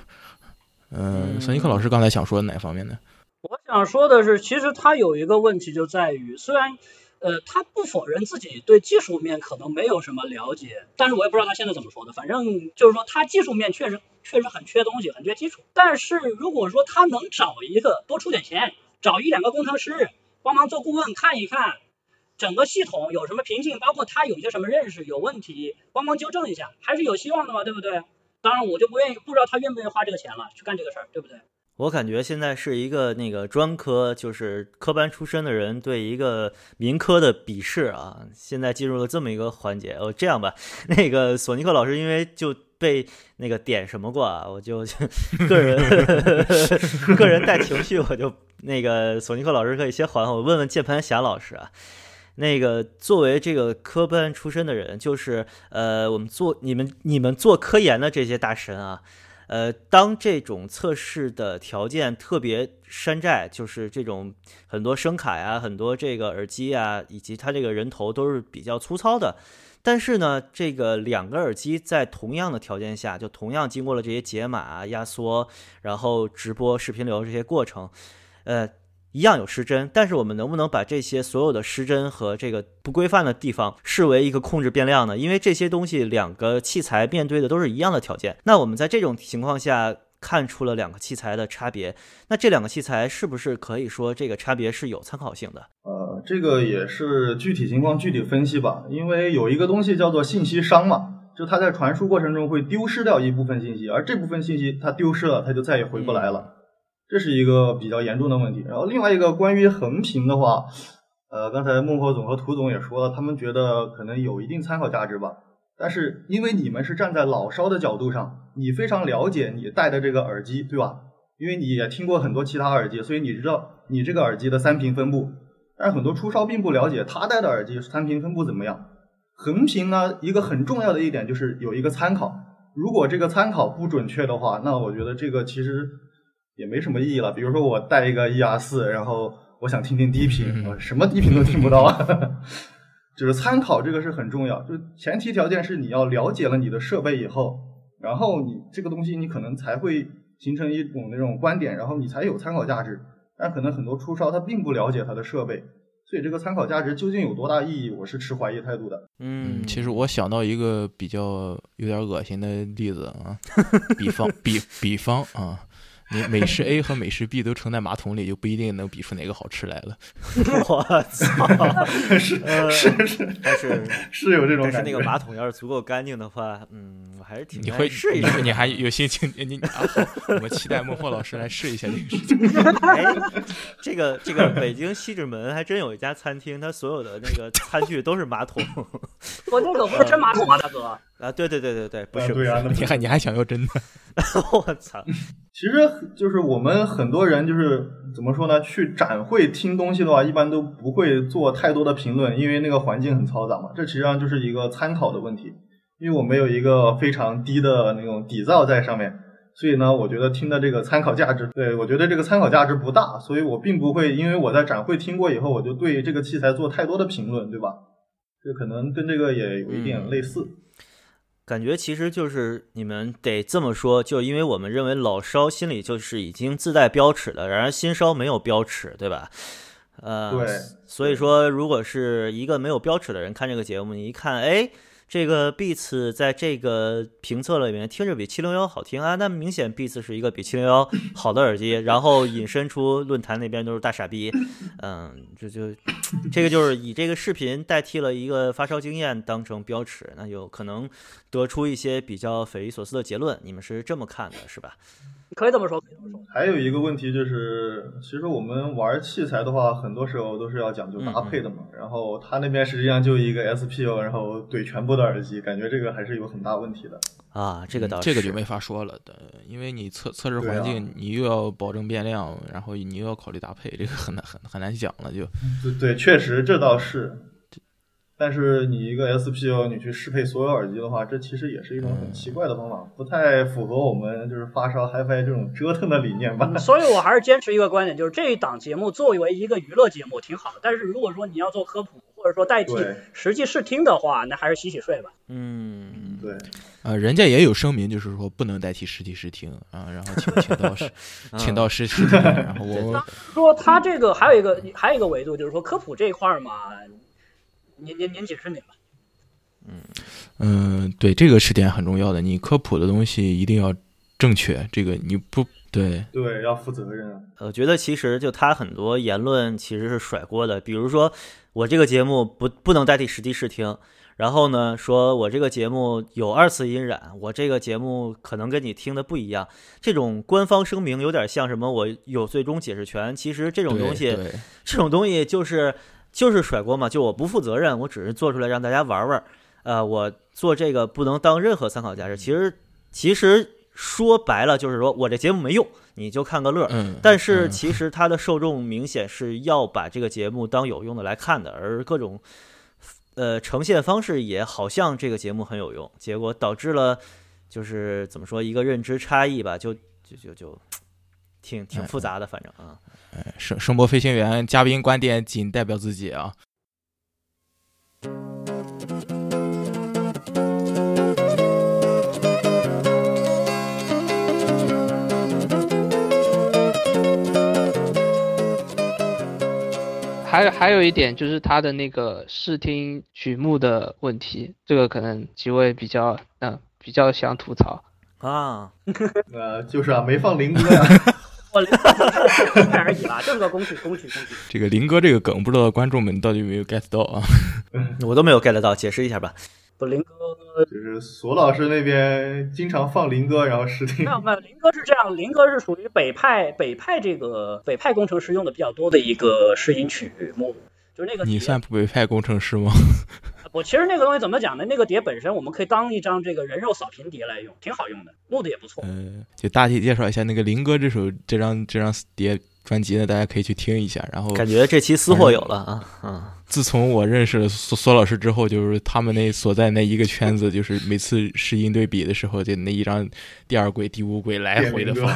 嗯，嗯索尼克老师刚才想说哪方面呢？我想说的是，其实他有一个问题就在于，虽然呃他不否认自己对技术面可能没有什么了解，但是我也不知道他现在怎么说的。反正就是说他技术面确实确实很缺东西，很缺基础。但是如果说他能找一个多出点钱，找一两个工程师帮忙做顾问看一看。整个系统有什么瓶颈，包括他有些什么认识有问题，帮忙纠正一下，还是有希望的嘛，对不对？当然，我就不愿意，不知道他愿不愿意花这个钱了，去干这个事儿，对不对？我感觉现在是一个那个专科，就是科班出身的人对一个民科的鄙视啊。现在进入了这么一个环节。哦，这样吧，那个索尼克老师因为就被那个点什么过啊，我就 个人个人带情绪，我就那个索尼克老师可以先缓缓，我问问键盘侠老师啊。那个作为这个科班出身的人，就是呃，我们做你们你们做科研的这些大神啊，呃，当这种测试的条件特别山寨，就是这种很多声卡呀、很多这个耳机啊，以及它这个人头都是比较粗糙的。但是呢，这个两个耳机在同样的条件下，就同样经过了这些解码、压缩，然后直播视频流这些过程，呃，一样有失真。但是我们能不能把这些所有的失真和这个不规范的地方视为一个控制变量呢？因为这些东西两个器材面对的都是一样的条件。那我们在这种情况下看出了两个器材的差别，那这两个器材是不是可以说这个差别是有参考性的？呃，这个也是具体情况具体分析吧，因为有一个东西叫做信息熵嘛，就它在传输过程中会丢失掉一部分信息，而这部分信息它丢失了，它就再也回不来了，这是一个比较严重的问题。然后另外一个关于横屏的话，呃，刚才孟获总和涂总也说了，他们觉得可能有一定参考价值吧。但是因为你们是站在老烧的角度上，你非常了解你戴的这个耳机，对吧？因为你也听过很多其他耳机，所以你知道你这个耳机的三频分布。但是很多初烧并不了解他戴的耳机三频分布怎么样。横屏呢，一个很重要的一点就是有一个参考。如果这个参考不准确的话，那我觉得这个其实也没什么意义了。比如说我带一个 ER 四，然后我想听听低频，我什么低频都听不到啊。就是参考这个是很重要，就前提条件是你要了解了你的设备以后，然后你这个东西你可能才会形成一种那种观点，然后你才有参考价值。但可能很多初烧他并不了解他的设备，所以这个参考价值究竟有多大意义，我是持怀疑态度的。嗯，其实我想到一个比较有点恶心的例子啊，比方比比方啊，你美式 A 和美式 B 都盛在马桶里，就不一定能比出哪个好吃来了。我操，是呃是是但是是有这种但是。那个马桶要是足够干净的话，嗯，我还是挺你会试一试。你你还有心情？你你啊，我们期待孟获老师来试一下这个事情。哎，这个这个北京西直门还真有一家餐厅，它所有的那个餐具都是马桶 我那个不是真马桶吗，大哥。啊！对对对对对，不是不是，啊对啊，你还你还想要真的？我操，其实就是我们很多人就是怎么说呢？去展会听东西的话，一般都不会做太多的评论，因为那个环境很嘈杂嘛。这实际上就是一个参考的问题，因为我没有一个非常低的那种底噪在上面，所以呢，我觉得听的这个参考价值，对我觉得这个参考价值不大，所以我并不会因为我在展会听过以后，我就对这个器材做太多的评论，对吧？这可能跟这个也有一点类似。感觉其实就是你们得这么说，就因为我们认为老烧心里就是已经自带标尺的，然而新烧没有标尺，对吧？呃，对所以说如果是一个没有标尺的人看这个节目，你一看，哎。这个 Beats 在这个评测里面听着比七零幺好听啊，那明显 Beats 是一个比七零幺好的耳机，然后引申出论坛那边都是大傻逼，嗯，这就这个就是以这个视频代替了一个发烧经验当成标尺，那有可能得出一些比较匪夷所思的结论。你们是这么看的，是吧？可以这么说，可以这么说。还有一个问题就是，其实我们玩器材的话，很多时候都是要讲究搭配的嘛。然后他那边实际上就一个 SPO，然后怼全部的耳机，感觉这个还是有很大问题的。啊，这个倒是、这个就没法说了的，因为你测测试环对境，你又要保证变量，然后你又要考虑搭配，这个很难很很难讲了就。对对，确实这倒是。但是你一个 SPO，你去适配所有耳机的话，这其实也是一种很奇怪的方法，不太符合我们就是发烧 HiFi 这种折腾的理念吧。嗯所以我还是坚持一个观点，就是这一档节目作为一个娱乐节目挺好的，但是如果说你要做科普或者说代替实际试听的话，那还是洗洗睡吧。嗯，对，呃，人家也有声明，就是说不能代替实体试听啊，然后请请到实 请到实实体，然后我说他这个还有一个还有一个维度，就是说科普这一块儿嘛，您您您解释您吧。嗯嗯，对，这个是点很重要的，你科普的东西一定要正确，这个你不对，对，要负责任啊。我觉得其实就他很多言论其实是甩锅的，比如说我这个节目不不能代替实地试听，然后呢说我这个节目有二次音染，我这个节目可能跟你听的不一样，这种官方声明有点像什么我有最终解释权，其实这种东西这种东西就是就是甩锅嘛，就我不负责任，我只是做出来让大家玩玩，呃，我做这个不能当任何参考价值。其实其实说白了就是说我这节目没用，你就看个乐。嗯，但是嗯其实它的受众明显是要把这个节目当有用的来看的，而各种呃呈现方式也好像这个节目很有用，结果导致了就是怎么说一个认知差异吧，就就就就挺挺复杂的，反正啊。声声波飞行员嘉宾观点仅代表自己啊。还有还有一点就是他的那个视听曲目的问题，这个可能几位比较嗯、比较想吐槽。啊，呃，就是啊，没放林哥呀。我这而已啦，就是个工具工具工具。这个林哥这个梗，不知道观众们到底有没有 get 到啊？我都没有 get 到，解释一下吧。不，林哥就是索老师那边经常放林哥，然后试听没。有没有，林哥是这样，林哥是属于北派北派这个北派工程师用的比较多的一个试音曲目，就是那个你算北派工程师吗？我其实那个东西怎么讲呢？那个碟本身我们可以当一张这个人肉扫屏碟来用，挺好用的，录的也不错。嗯，就大体介绍一下那个林哥这首这张这张碟专辑呢，大家可以去听一下。然后感觉这期私货有了啊，嗯，自从我认识了索索老师之后，就是他们那所在那一个圈子，就是每次试音对比的时候，就那一张第二轨、第五轨来回的放。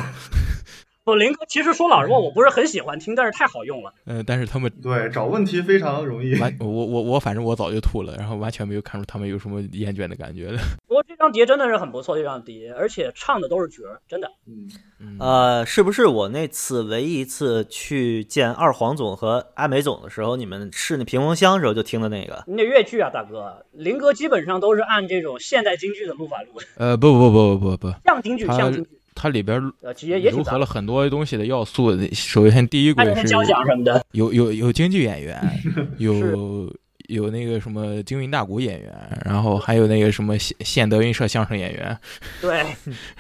不，林哥其实说老实话，我不是很喜欢听，但是太好用了。呃，但是他们对，找问题非常容易。完，我我我反正我早就吐了，然后完全没有看出他们有什么厌倦的感觉的。不过这张碟真的是很不错，这张碟，而且唱的都是角儿，真的。嗯，嗯呃，是不是我那次唯一一次去见二黄总和阿美总的时候，你们试那屏风箱的时候就听的那个？你得越剧啊，大哥。林哥基本上都是按这种现代京剧的录法录的，呃，不不不不不不，像京剧，像京剧，它里边呃，其实也挺杂的糅合了。很多东西的要素。首先第一轨是有交响什么的，有有有京剧演员，有有那个什么京韵大鼓演员，然后还有那个什么县县德云社相声演员，对，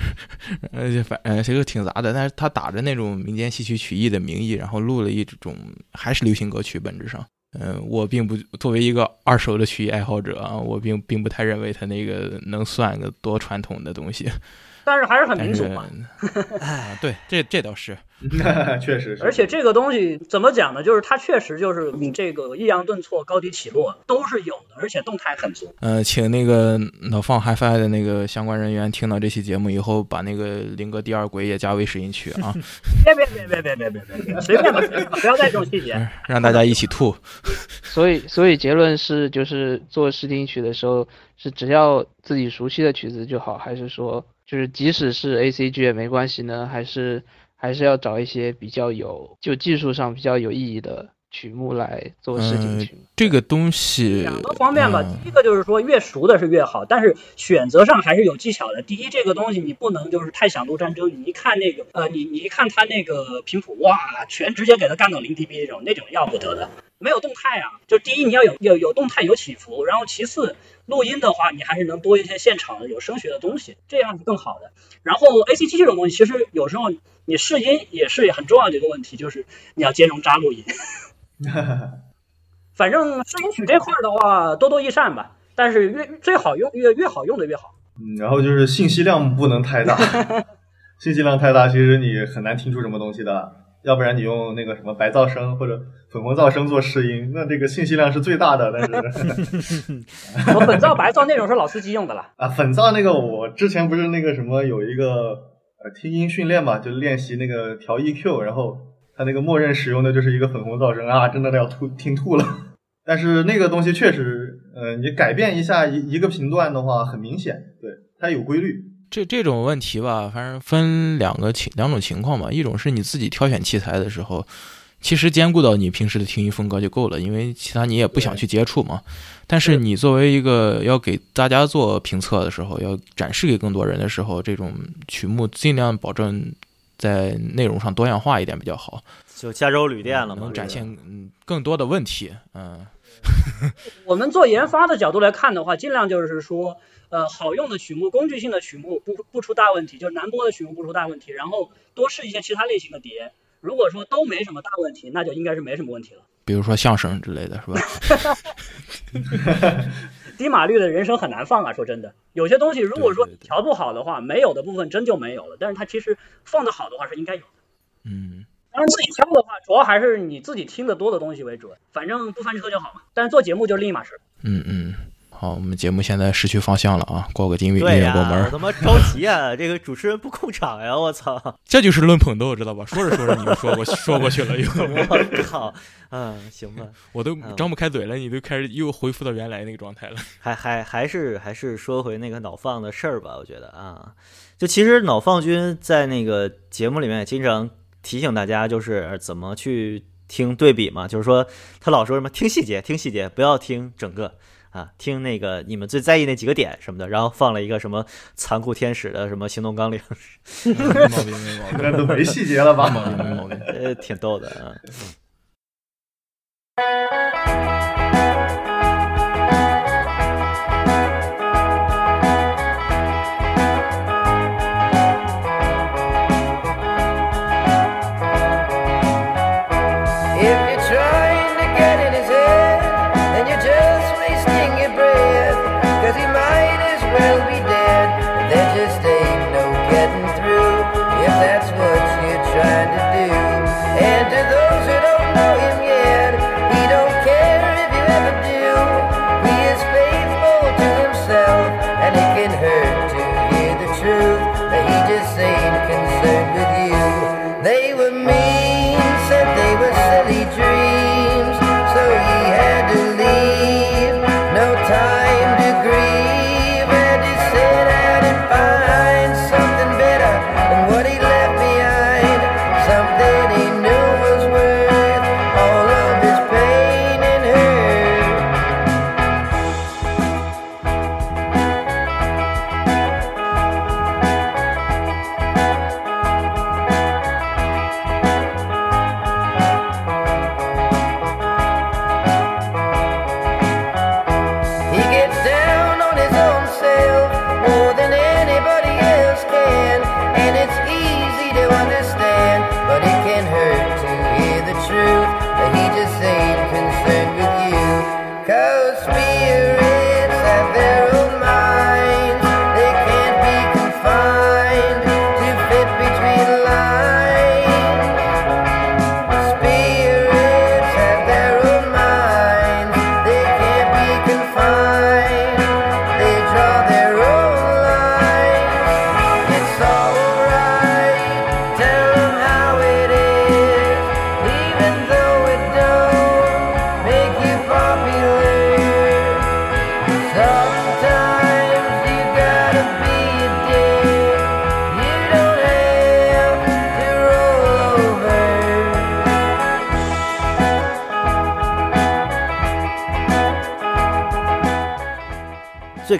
呃，就反呃其实挺杂的，但是他打着那种民间戏曲曲艺的名义，然后录了一种还是流行歌曲，本质上。嗯，我并不作为一个二手的曲艺爱好者啊，我并并不太认为他那个能算个多传统的东西。但是还是很民俗嘛。啊，对，这这倒是，确实是。而且这个东西怎么讲呢？就是它确实就是你这个抑扬顿挫、高低起落都是有的，而且动态很足。呃，请那个脑放 HiFi 的那个相关人员听到这期节目以后，把那个林哥第二轨也加为试音曲啊，别别别别别别别别别，随便吧，随便吧，不要带这种细节。让大家一起吐。所以，所以结论是，就是做试听曲的时候，是只要自己熟悉的曲子就好，还是说，就是即使是 A C G 也没关系呢？还是还是要找一些比较有就技术上比较有意义的曲目来做市井曲目。这个东西两个方面吧，嗯第一个就是说越熟的是越好，但是选择上还是有技巧的。第一，这个东西你不能就是太想录战争，你一看那个呃，你你一看他那个频谱，哇，全直接给他干到零 dB 那种，那种要不得的，没有动态啊。就第一你要有有有动态有起伏，然后其次录音的话，你还是能多一些现场的有声学的东西，这样是更好的。然后 ACT 这种东西，其实有时候你试音也是很重要的一个问题，就是你要兼容渣录音。反正试音曲这块儿的话，多多益善吧。但是越最好用越越好用的越好。嗯，然后就是信息量不能太大，信息量太大，其实你很难听出什么东西的。要不然你用那个什么白噪声或者粉红噪声做试音，那这个信息量是最大的。但是 我粉噪、白噪那种是老司机用的了。啊，粉噪那个我之前不是那个什么有一个呃听音训练嘛，就练习那个调 EQ，然后它那个默认使用的就是一个粉红噪声啊，真的要吐听吐了。但是那个东西确实，呃，你改变一下一一个频段的话，很明显，对它有规律。这这种问题吧，反正分两个情两种情况吧。一种是你自己挑选器材的时候，其实兼顾到你平时的听音风格就够了，因为其他你也不想去接触嘛。但是你作为一个要给大家做评测的时候，要展示给更多人的时候，这种曲目尽量保证在内容上多样化一点比较好，就加州旅店了嘛，能展现嗯更多的问题。嗯，我们做研发的角度来看的话，尽量就是说，呃，好用的曲目、工具性的曲目不不出大问题，就是难播的曲目不出大问题，然后多试一些其他类型的碟。如果说都没什么大问题，那就应该是没什么问题了。比如说相声之类的，是吧？低码率的人声很难放啊，说真的，有些东西如果说调不好的话，没有的部分真就没有了。但是它其实放的好的话是应该有的。嗯，当然自己挑的话，主要还是你自己听得多的东西为准，反正不翻车就好嘛。但是做节目就是另一码事。嗯嗯，好，我们节目现在失去方向了啊，过个音乐音对呀、乐过门儿，我他妈着急啊！这个主持人不控场呀，我操！这就是论捧逗，知道吧？说着说着你就说过 说过去了，又 我靠，嗯，行吧，我都嗯张不开嘴了，你都开始又恢复到原来那个状态了。还还还是还是说回那个脑放的事儿吧，我觉得啊，就其实脑放君在那个节目里面也经常提醒大家，就是怎么去听对比嘛，就是说他老说什么听细节，听细节，不要听整个。啊，听那个你们最在意那几个点什么的，然后放了一个什么残酷天使的什么行动纲领，没毛病，没毛病，那都没细节了吧？没毛病，没毛病。呃，挺逗的啊。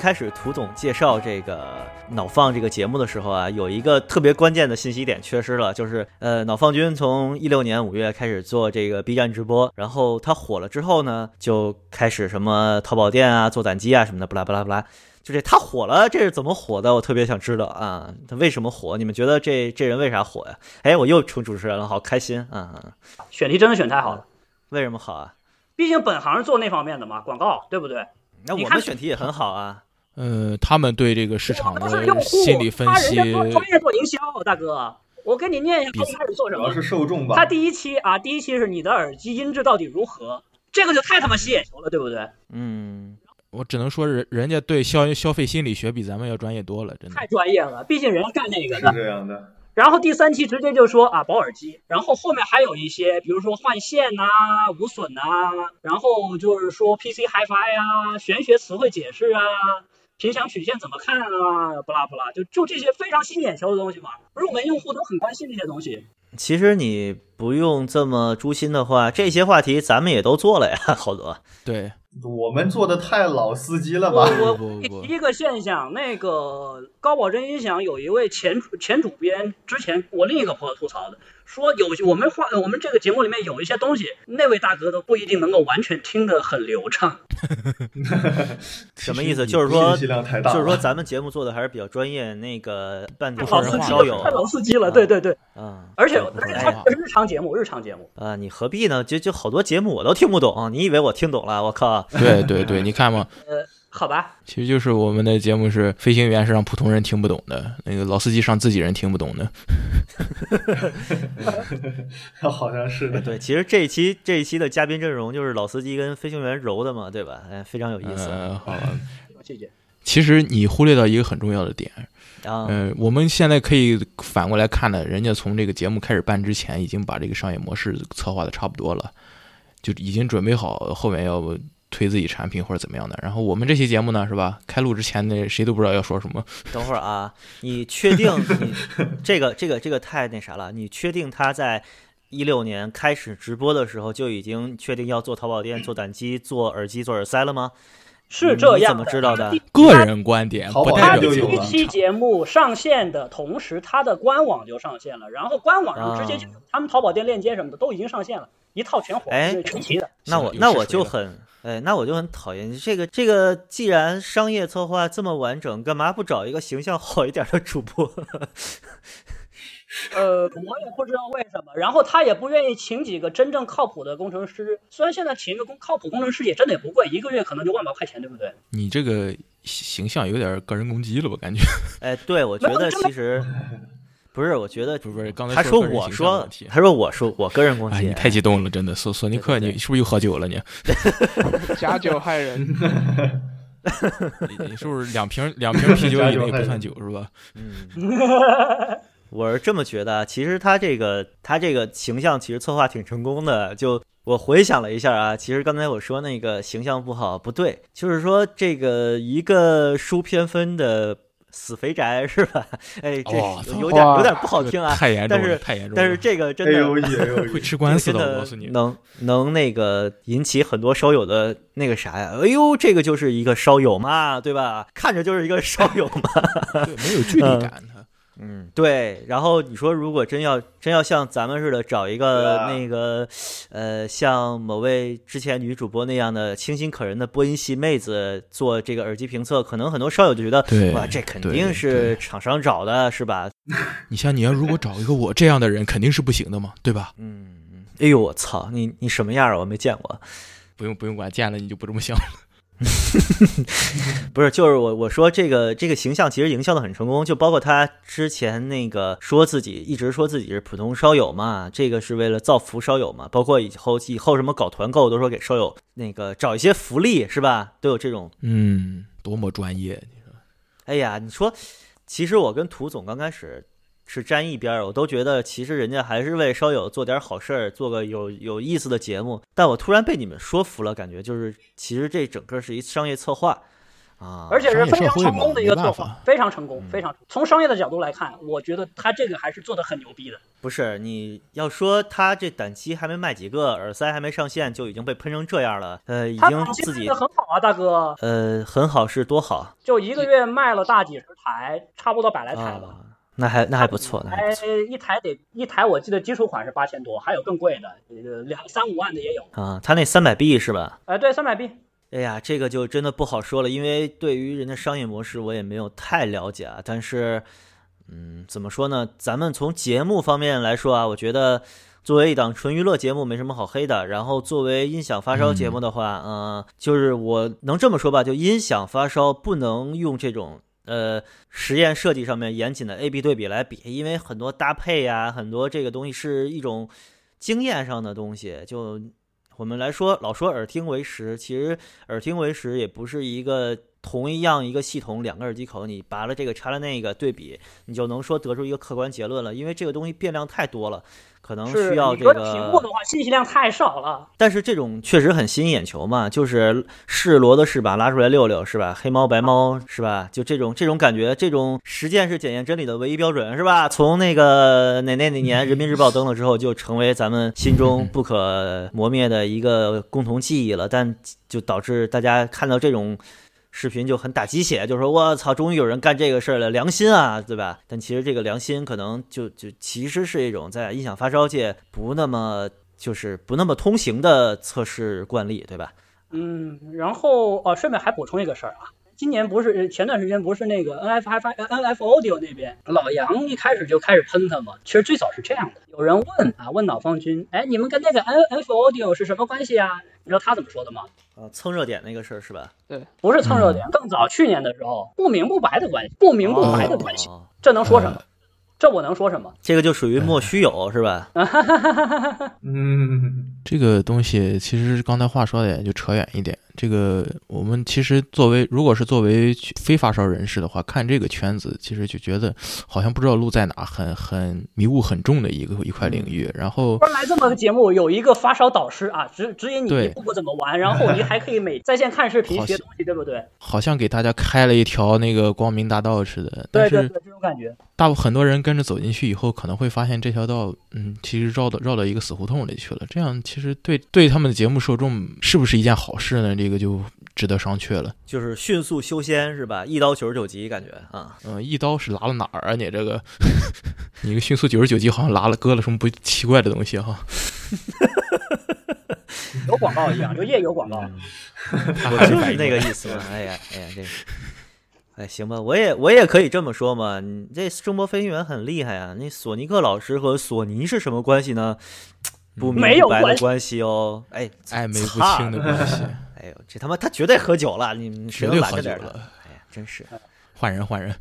开始涂总介绍这个脑放这个节目的时候啊，有一个特别关键的信息点缺失了，就是呃，脑放君从一六年五月开始做这个 B 站直播，然后他火了之后呢，就开始什么淘宝店啊、做胆机啊什么的，不拉不拉不拉。就这他火了，这是怎么火的？我特别想知道啊，他为什么火？你们觉得这这人为啥火呀？哎，我又成主持人了，好开心啊！选题真的选太好了，为什么好啊？毕竟本行是做那方面的嘛，广告对不对？那我们选题也很好啊。呃，他们对这个市场的用户，心理分他析，人家做专业做营销，大哥，我给你念一下他一开始做什么。主要是受众吧他。第一期啊，第一期是你的耳机音质到底如何，这个就太他妈吸眼球了，对不对？嗯，我只能说人人家对消消费心理学比咱们要专业多了，真的太。专业了，毕竟人家干那个是的。这样的，然后第三期直接就说啊保耳机，然后后面还有一些，比如说换线呐、无损呐、然后就是说 PC HiFi 啊、玄学词汇解释啊、平响曲线怎么看啊，不拉不拉，就就这些非常吸眼球的东西嘛，入门用户都很关心这些东西。其实你不用这么诛心的话，这些话题咱们也都做了呀，好多。对，我们做的太老司机了吧？我提一个现象，那个高保真音响有一位前前主编，之前我另一个朋友吐槽的，说有我们话我们这个节目里面有一些东西，那位大哥都不一定能够完全听得很流畅。什么意思？就是说信息，量太大。就是说咱们节目做的还是比较专业，那个半途老司机了，太老司机了，对对对，啊而且而且是话它是日常节目，日常节目。啊，你何必呢？就就好多节目我都听不懂，你以为我听懂了？我靠！对对对，你看嘛，呃，好吧，其实就是我们的节目是飞行员是让普通人听不懂的，那个老司机是让自己人听不懂的。好像是的。对，其实这一期这一期的嘉宾阵容就是老司机跟飞行员揉的嘛，对吧？哎，非常有意思呃，好，谢谢。其实你忽略到一个很重要的点，啊。嗯、我们现在可以反过来看呢，人家从这个节目开始办之前，已经把这个商业模式策划的差不多了，就已经准备好后面要推自己产品或者怎么样的。然后我们这期节目呢，是吧？开录之前呢，谁都不知道要说什么。等会儿啊，你确定你这个这个这个太那啥了？你确定他在一六年开始直播的时候就已经确定要做淘宝店、做胆机、做耳机、做耳塞了吗？是这样你怎么知道的个人观点不代表第一期节目上线的同时，他的官网就上线了，然后官网上直接就啊他们淘宝店链接什么的都已经上线了，一套全火，哎是全齐的。那我那我就很哎，那我就很讨厌这个这个。既然商业策划这么完整，干嘛不找一个形象好一点的主播？呃，我也不知道为什么，然后他也不愿意请几个真正靠谱的工程师。虽然现在请一个工靠谱工程师也真的也不贵，一个月可能就万把块钱，对不对？你这个形象有点个人攻击了，我感觉。哎，对，我觉得其实 不是，我觉得不是刚才他说我说他说我说我个人攻哎，击，你太激动了，真的。索索尼克，你是不是又喝酒了你？假酒害人。你你是不是两瓶两瓶啤酒以内不算酒是吧？嗯，我是这么觉得。其实他这个他这个形象其实策划挺成功的。就我回想了一下啊，其实刚才我说那个形象不好不对，就是说这个一个输偏分的死肥宅是吧？哎，这有有点 有点不好听啊。太严重了，但是太严重了。但是这个真的会吃官司的，我告诉你。能能那个引起很多烧友的那个啥呀？哎呦，这个就是一个烧友嘛，对吧？看着就是一个烧友嘛。对，没 有距离感，他嗯，对。然后你说，如果真要真要像咱们似的找一个啊那个，呃，像某位之前女主播那样的清新可人的播音系妹子做这个耳机评测，可能很多烧友就觉得，哇，这肯定是厂商找的，是吧？你像你要如果找一个我这样的人，肯定是不行的嘛，对吧？嗯，哎呦，我操，你你什么样啊？我没见过。不用不用管，见了你就不这么想了。不是，就是我我说这个这个形象其实营销的很成功，就包括他之前那个说自己一直说自己是普通烧友嘛，这个是为了造福烧友嘛，包括以后以后什么搞团购都说给烧友那个找一些福利是吧？都有这种。嗯，多么专业！你说哎呀，你说，其实我跟涂总刚开始是沾一边儿，我都觉得其实人家还是为烧友做点好事儿，做个有有意思的节目。但我突然被你们说服了，感觉就是其实这整个是一商业策划。啊，而且是非常成功的一个做法法，非常成功，嗯非常从商业的角度来看，我觉得他这个还是做的很牛逼的。不是你要说他这短期还没卖几个，耳塞还没上线就已经被喷成这样了，呃，已他经自己很好啊，大哥，呃很好是多好就一个月卖了大几十台，差不多百来台吧。啊，那还那还不错，那还一台得一台，我记得基础款是八千多，还有更贵的，呃，两三五万的也有。啊，他那三百 B 是吧？哎，对，三百 B，哎呀，这个就真的不好说了，因为对于人的商业模式我也没有太了解啊。但是，嗯，怎么说呢？咱们从节目方面来说啊，我觉得作为一档纯娱乐节目没什么好黑的。然后作为音响发烧节目的话，嗯、就是我能这么说吧，就音响发烧不能用这种。呃，实验设计上面严谨的 A/B 对比来比，因为很多搭配呀、很多这个东西是一种经验上的东西。就我们来说，老说耳听为实，其实耳听为实也不是一个同一样一个系统，两个耳机口你拔了这个插了那个对比，你就能说得出一个客观结论了。因为这个东西变量太多了，可能需要这你说屏幕。的话，信息量太少了。但是这种确实很吸引眼球嘛，就是是骡子是马拉出来遛遛是吧？黑猫白猫是吧？就这种这种感觉，这种实践是检验真理的唯一标准是吧？从那个哪哪哪年人民日报登了之后，就成为咱们心中不可磨灭的一个共同记忆了。但就导致大家看到这种视频就很打鸡血，就说我操，终于有人干这个事儿了，良心啊，对吧？但其实这个良心可能就就其实是一种在音响发烧界不那么就是不那么通行的测试惯例，对吧？嗯，然后哦，顺便还补充一个事儿啊，今年不是前段时间不是那个 N F F N F Audio 那边老杨一开始就开始喷他嘛，其实最早是这样的，有人问啊，问脑方军，哎，你们跟那个 N F Audio 是什么关系啊？你知道他怎么说的吗？啊，蹭热点那个事儿是吧？对不是蹭热点，更早去年的时候，不明不白的关系，不明不白的关系，哦这能说什么？这我能说什么？这个就属于莫须有是吧？嗯，这个东西其实刚才话说的也就扯远一点。这个我们其实作为如果是作为非发烧人士的话，看这个圈子，其实就觉得好像不知道路在哪，很很迷雾很重的一个一块领域。然后原来这么个节目有一个发烧导师啊，指指引你一步步怎么玩，然后你还可以每 在线看视频学东西，对不对？好像给大家开了一条那个光明大道似的，但是对对对，这种感觉。大部很多人跟着走进去以后，可能会发现这条道，嗯，其实绕到绕到一个死胡同里去了。这样其实对对他们的节目受众是不是一件好事呢？这个就值得商榷了。就是迅速修仙是吧？一刀九十九级感觉啊，嗯、一刀是拉了哪儿啊？你这个，你个迅速九十九级好像拉了割了什么不奇怪的东西哈？有广告一样，就夜有广告。我就是那个意思嘛。哎呀哎呀，这。哎，行吧，我也我也可以这么说嘛。你这声波飞行员很厉害啊。那索尼克老师和索尼是什么关系呢？不明不白的关系哦。哎，暧昧不清的关系。哎呦，这他妈他绝对喝酒了，你们谁能绝对拦着点了哎呀，真是。换人换人，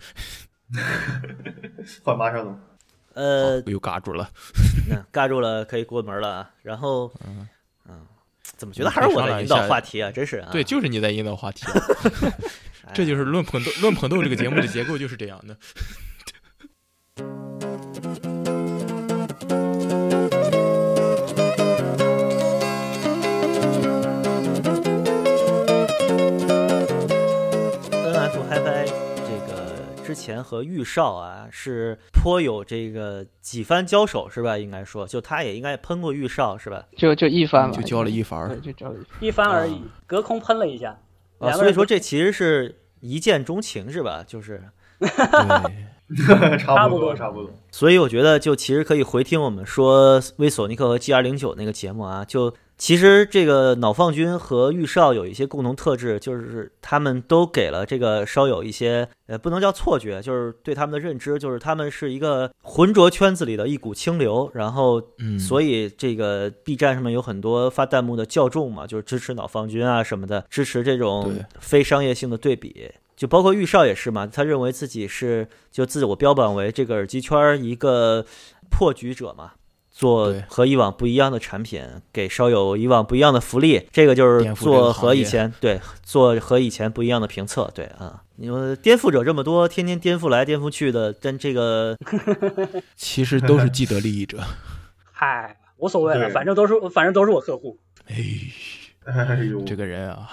换马上总，呃，又嘎住了。那尬住了，可以过门了啊。然后，嗯嗯，怎么觉得还是我在引导话题啊？真是啊。对，就是你在引导话题，哎这就是论捧逗论捧逗这个节目的结构就是这样的。嗯 NF HiFi 这个之前和玉少啊是颇有这个几番交手是吧？应该说，就他也应该喷过玉少是吧？就就一番嘛，就交了一番对，就交了一番。一番而已啊，隔空喷了一下。啊，所以说这其实是一见钟情是吧？就是，对，差不不多差不多。所以我觉得就其实可以回听我们说威索尼克和 GR 零九那个节目啊，就其实这个脑放军和玉少有一些共同特质，就是他们都给了这个稍有一些呃不能叫错觉，就是对他们的认知，就是他们是一个浑浊圈子里的一股清流，然后嗯，所以这个 B 站上面有很多发弹幕的教众嘛，就是支持脑放军啊什么的，支持这种对非商业性的对比。就包括玉少也是嘛，他认为自己是就自我标榜为这个耳机圈儿一个破局者嘛，做和以往不一样的产品，给烧友以往不一样的福利。这个就是做和以前对做和以前不一样的评测。对啊，你说颠覆者这么多，天天颠覆来颠覆去的，但这个 其实都是既得利益者。嗨，无所谓了，反正都是反正都是我客户。哎，哎呦，这个人啊，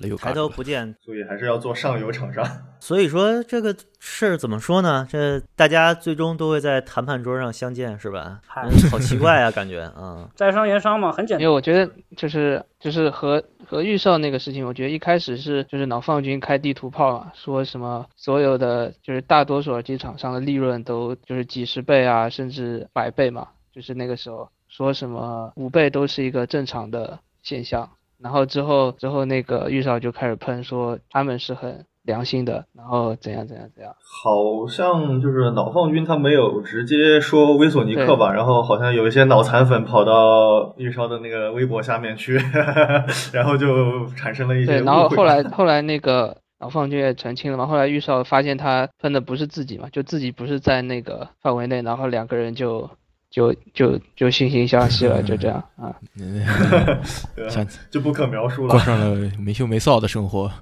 了，又抬头不见所以还是要做上游厂商。所以说这个事儿怎么说呢？这大家最终都会在谈判桌上相见，是吧？嗯好奇怪啊，感觉啊，在商言商嘛，很简单。因为我觉得就是就是和和预售那个事情，我觉得一开始是就是老放军开地图炮啊，说什么所有的就是大多数耳机厂商的利润都就是几十倍啊，甚至百倍嘛，就是那个时候说什么五倍都是一个正常的现象，然后之后之后那个玉少就开始喷说他们是很良心的，然后怎样怎样怎样。好像就是脑放军他没有直接说威索尼克吧，然后好像有一些脑残粉跑到玉少的那个微博下面去，然后就产生了一些对，然后后来 后来那个老放军也澄清了嘛，后来玉少发现他喷的不是自己嘛，就自己不是在那个范围内，然后两个人就就就就惺惺相惜了，就这样 啊。就不可描述了。过上了没羞没臊的生活。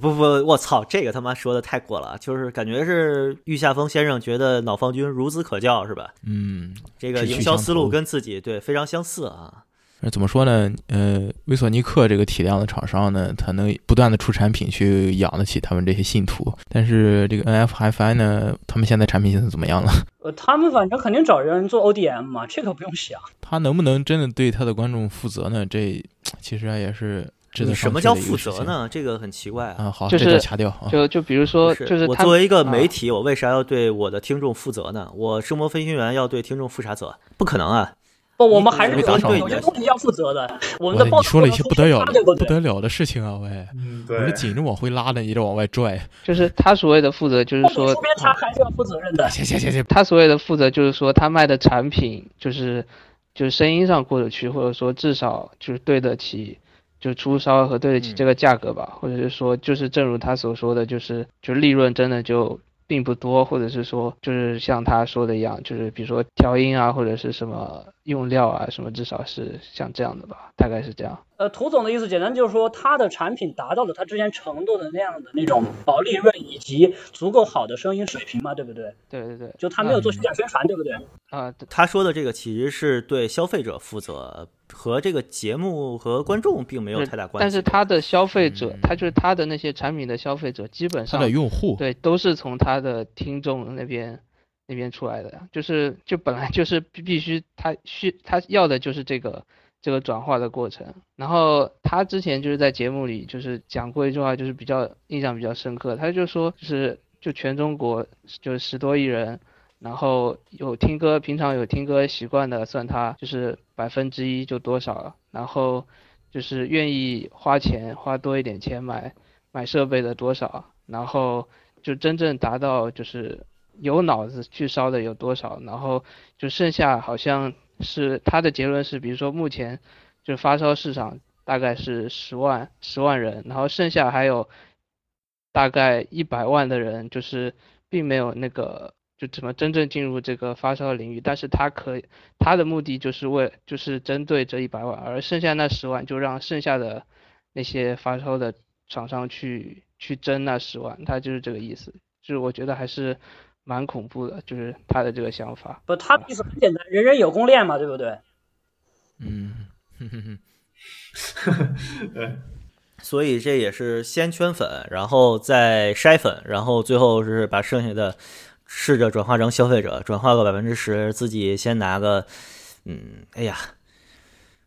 不不，我操，这个他妈说的太过了，就是感觉是玉下峰先生觉得脑方军孺子可教，是吧？嗯，这个营销思路跟自己对非常相似啊。那怎么说呢？呃，威索尼克这个体量的厂商呢，它能不断的出产品去养得起他们这些信徒。但是这个 NF HiFi 呢，他们现在产品现在怎么样了？呃，他们反正肯定找人做 ODM 嘛，这个不用想。他能不能真的对他的观众负责呢？这其实也是值得什么商榷的一个叫负？责呢？这个很奇怪啊。啊，好，就这段是掐掉啊。就就比如说，不就是我作为一个啊媒体，我为啥要对我的听众负责呢？我声波飞行员要对听众负啥责？不可能啊！不，我们还是有没打赏有些东西要负责的。我们的，报你说了一些不得了对不得了的事情啊！喂，嗯，我这对，紧着往回拉呢，你这往外拽。就是他所谓的负责，就是说出边他还是要负责任的。行行行行，他所谓的负责，就是说他卖的产品就是就是声音上过得去，或者说至少就是对得起。就出烧和对得起嗯这个价格吧，或者是说，就是正如他所说的，就是就利润真的就并不多，或者是说，就是像他说的一样，就是比如说调音啊，或者是什么用料啊，什么至少是像这样的吧，大概是这样。呃，涂总的意思简单就是说，他的产品达到了他之前承诺的那样的那种保利润以及足够好的声音水平嘛，对不对？对对对，就他没有做虚假宣传，对不对？啊、对他说的这个其实是对消费者负责，和这个节目和观众并没有太大关系。但是他的消费者嗯，他就是他的那些产品的消费者，基本他上的用户，对，都是从他的听众那边那边出来的呀，就是就本来就是 必必须他需他要的就是这个这个转化的过程。然后他之前就是在节目里就是讲过一句话，就是比较印象比较深刻，他就说就是就全中国就是十多亿人。然后有听歌，平常有听歌习惯的，算他就是百分之一就多少了。然后就是愿意花钱花多一点钱买买设备的多少，然后就真正达到就是有脑子去烧的有多少，然后就剩下好像是他的结论是，比如说目前就发烧市场大概是十万十万人，然后剩下还有大概一百万的人就是并没有那个就怎么真正进入这个发烧领域，但是他可以他的目的就是为就是针对这一百万，而剩下那十万就让剩下的那些发烧的厂商去去争那十万，他就是这个意思。就是我觉得还是蛮恐怖的，就是他的这个想法。不，他的意思很简单，人人有功练嘛，对不对？嗯，哼哼哼，所以这也是先圈粉，然后再筛粉，然后最后是把剩下的试着转化成消费者，转化个百分之十，自己先拿个，嗯，哎呀，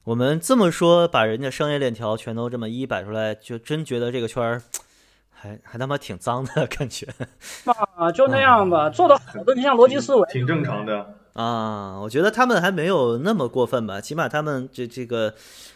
我们这么说，把人家商业链条全都这么一摆出来，就真觉得这个圈儿还还他妈挺脏的感觉 啊，就那样吧，做的好的，你像逻辑思维，挺正常的。啊！我觉得他们还没有那么过分吧，起码他们这这个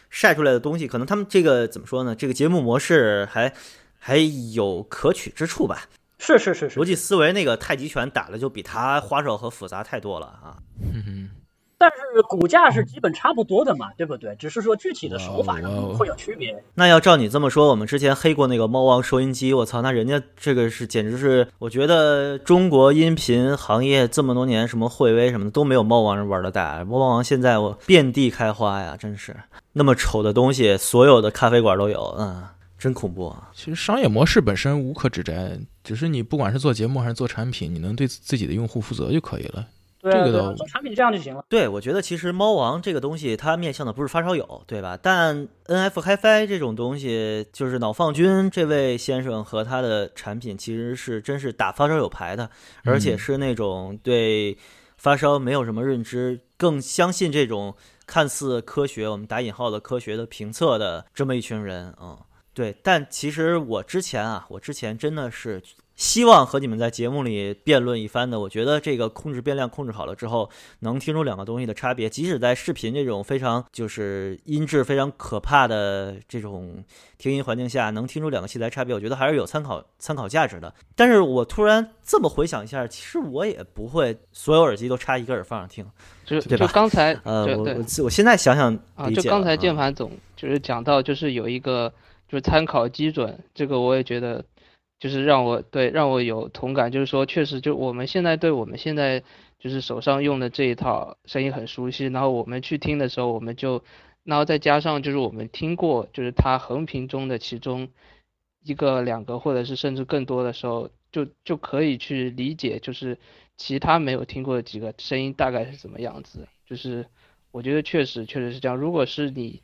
晒出来的东西，可能他们这个怎么说呢？这个节目模式还还有可取之处吧。是是是是逻。辑思维那个太极拳打的就比他花哨和复杂太多了啊！哼哼，但是骨架是基本差不多的嘛，对不对？只是说具体的手法哇哦会有区别。那要照你这么说，我们之前黑过那个猫王收音机，我操，那人家这个是简直是，我觉得中国音频行业这么多年，什么惠威什么的都没有猫王人玩的大。猫王现在我遍地开花呀，真是那么丑的东西，所有的咖啡馆都有，嗯，真恐怖啊！其实商业模式本身无可指摘，只是你不管是做节目还是做产品，你能对自己的用户负责就可以了。对啊，这个倒对啊做产品这样就行了。对，我觉得其实猫王这个东西，它面向的不是发烧友，对吧？但 NF HiFi 这种东西，就是脑放君这位先生和他的产品，其实是真是打发烧友牌的，而且嗯是那种对发烧没有什么认知，更相信这种看似科学，我们打引号的科学的评测的这么一群人啊、嗯对，但其实我之前啊，我之前真的是希望和你们在节目里辩论一番的。我觉得这个控制变量控制好了之后，能听出两个东西的差别，即使在视频这种非常就是音质非常可怕的这种听音环境下，能听出两个器材差别，我觉得还是有参考参考价值的。但是我突然这么回想一下，其实我也不会所有耳机都插一个耳放上听。就对吧就刚才呃，我我我现在想想啊，就刚才键啊盘总就是讲到，就是有一个就参考基准，这个我也觉得就是让我对让我有同感，就是说确实就我们现在对我们现在就是手上用的这一套声音很熟悉，然后我们去听的时候，我们就然后再加上就是我们听过就是它横屏中的其中一个两个或者是甚至更多的时候，就就可以去理解就是其他没有听过的几个声音大概是怎么样子，就是我觉得确实确实是这样。如果是你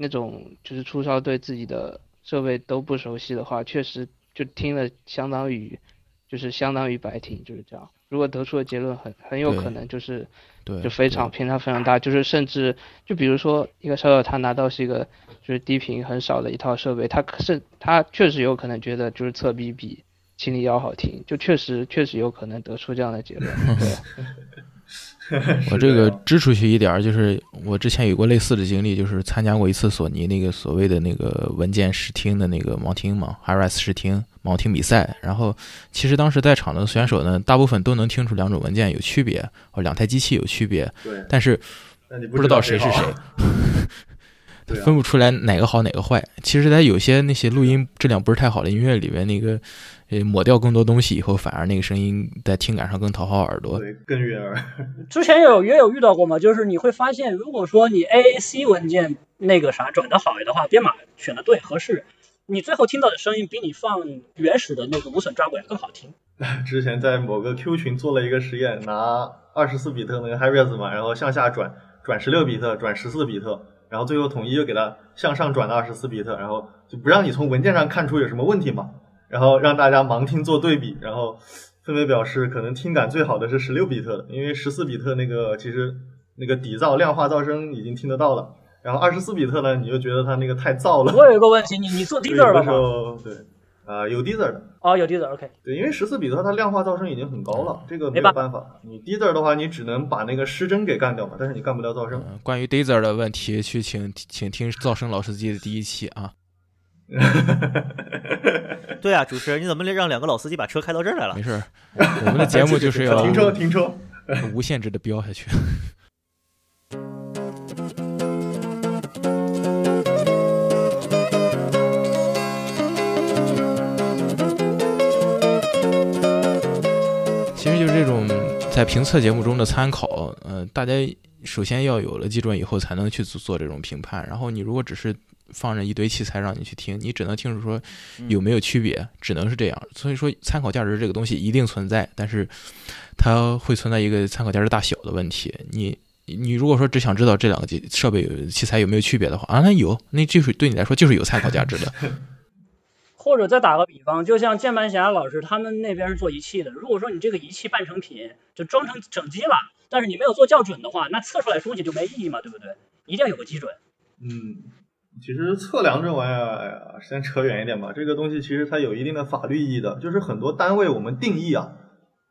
那种就是初烧对自己的设备都不熟悉的话，确实就听了相当于就是相当于白听，就是这样。如果得出的结论很很有可能就是对，就非常偏差非常大，就是甚至就比如说一个烧友他拿到是一个就是低频很少的一套设备，他可是他确实有可能觉得就是侧壁比清理幺好听，就确实确实有可能得出这样的结论。对，我这个支出去一点儿，就是我之前有过类似的经历，就是参加过一次索尼那个所谓的那个文件试听的那个盲听嘛，HiRes 试听盲听比赛。然后其实当时在场的选手呢，大部分都能听出两种文件有区别，或两台机器有区别，对，但是不知道谁是谁 分不出来哪个好哪个坏。其实，在有些那些录音质量不是太好的音乐里面，那个呃抹掉更多东西以后，反而那个声音在听感上更讨好耳朵。对，更悦耳。之前有也有遇到过嘛，就是你会发现，如果说你 AAC 文件那个啥转的好的话，编码选的对合适，你最后听到的声音比你放原始的那个无损抓轨更好听。之前在某个 Q 群做了一个实验，拿二十四比特那个 HiRes 嘛，然后向下转，转十六比特，转十四比特，然后最后统一又给它向上转到二十四比特，然后就不让你从文件上看出有什么问题嘛，然后让大家盲听做对比，然后分别表示可能听感最好的是十六比特的，因为十四比特那个其实那个底噪量化噪声已经听得到了，然后二十四比特呢，你就觉得它那个太噪了。我有一个问题，你你做所以 Deezer 有的时了吗？候对，啊、有 Deezer 的。哦，有 Deezer，OK。对，因为十四比特它量化噪声已经很高了，这个没有没办办法。你 Deezer 的话，你只能把那个失真给干掉嘛，但是你干不掉噪声。嗯，关于 Dazer 的问题，去请请听噪声老司机的第一期啊。对啊，主持人，你怎么让两个老司机把车开到这儿来了没？事儿，我们的节目就是 要停车，停车。无限制的飙下去。在评测节目中的参考，呃，大家首先要有了基准以后，才能去做做这种评判。然后你如果只是放着一堆器材让你去听，你只能听出说有没有区别，只能是这样。所以说，参考价值这个东西一定存在，但是它会存在一个参考价值大小的问题。你你如果说只想知道这两个机设备有器材有没有区别的话，啊，那有，那就是对你来说就是有参考价值的。或者再打个比方，就像键盘侠老师他们那边是做仪器的，如果说你这个仪器半成品就装成整机了，但是你没有做校准的话，那测出来东西就没意义嘛，对不对？一定要有个基准。嗯，其实测量这玩意儿，哎呀，先扯远一点吧。这个东西其实它有一定的法律意义的，就是很多单位我们定义啊，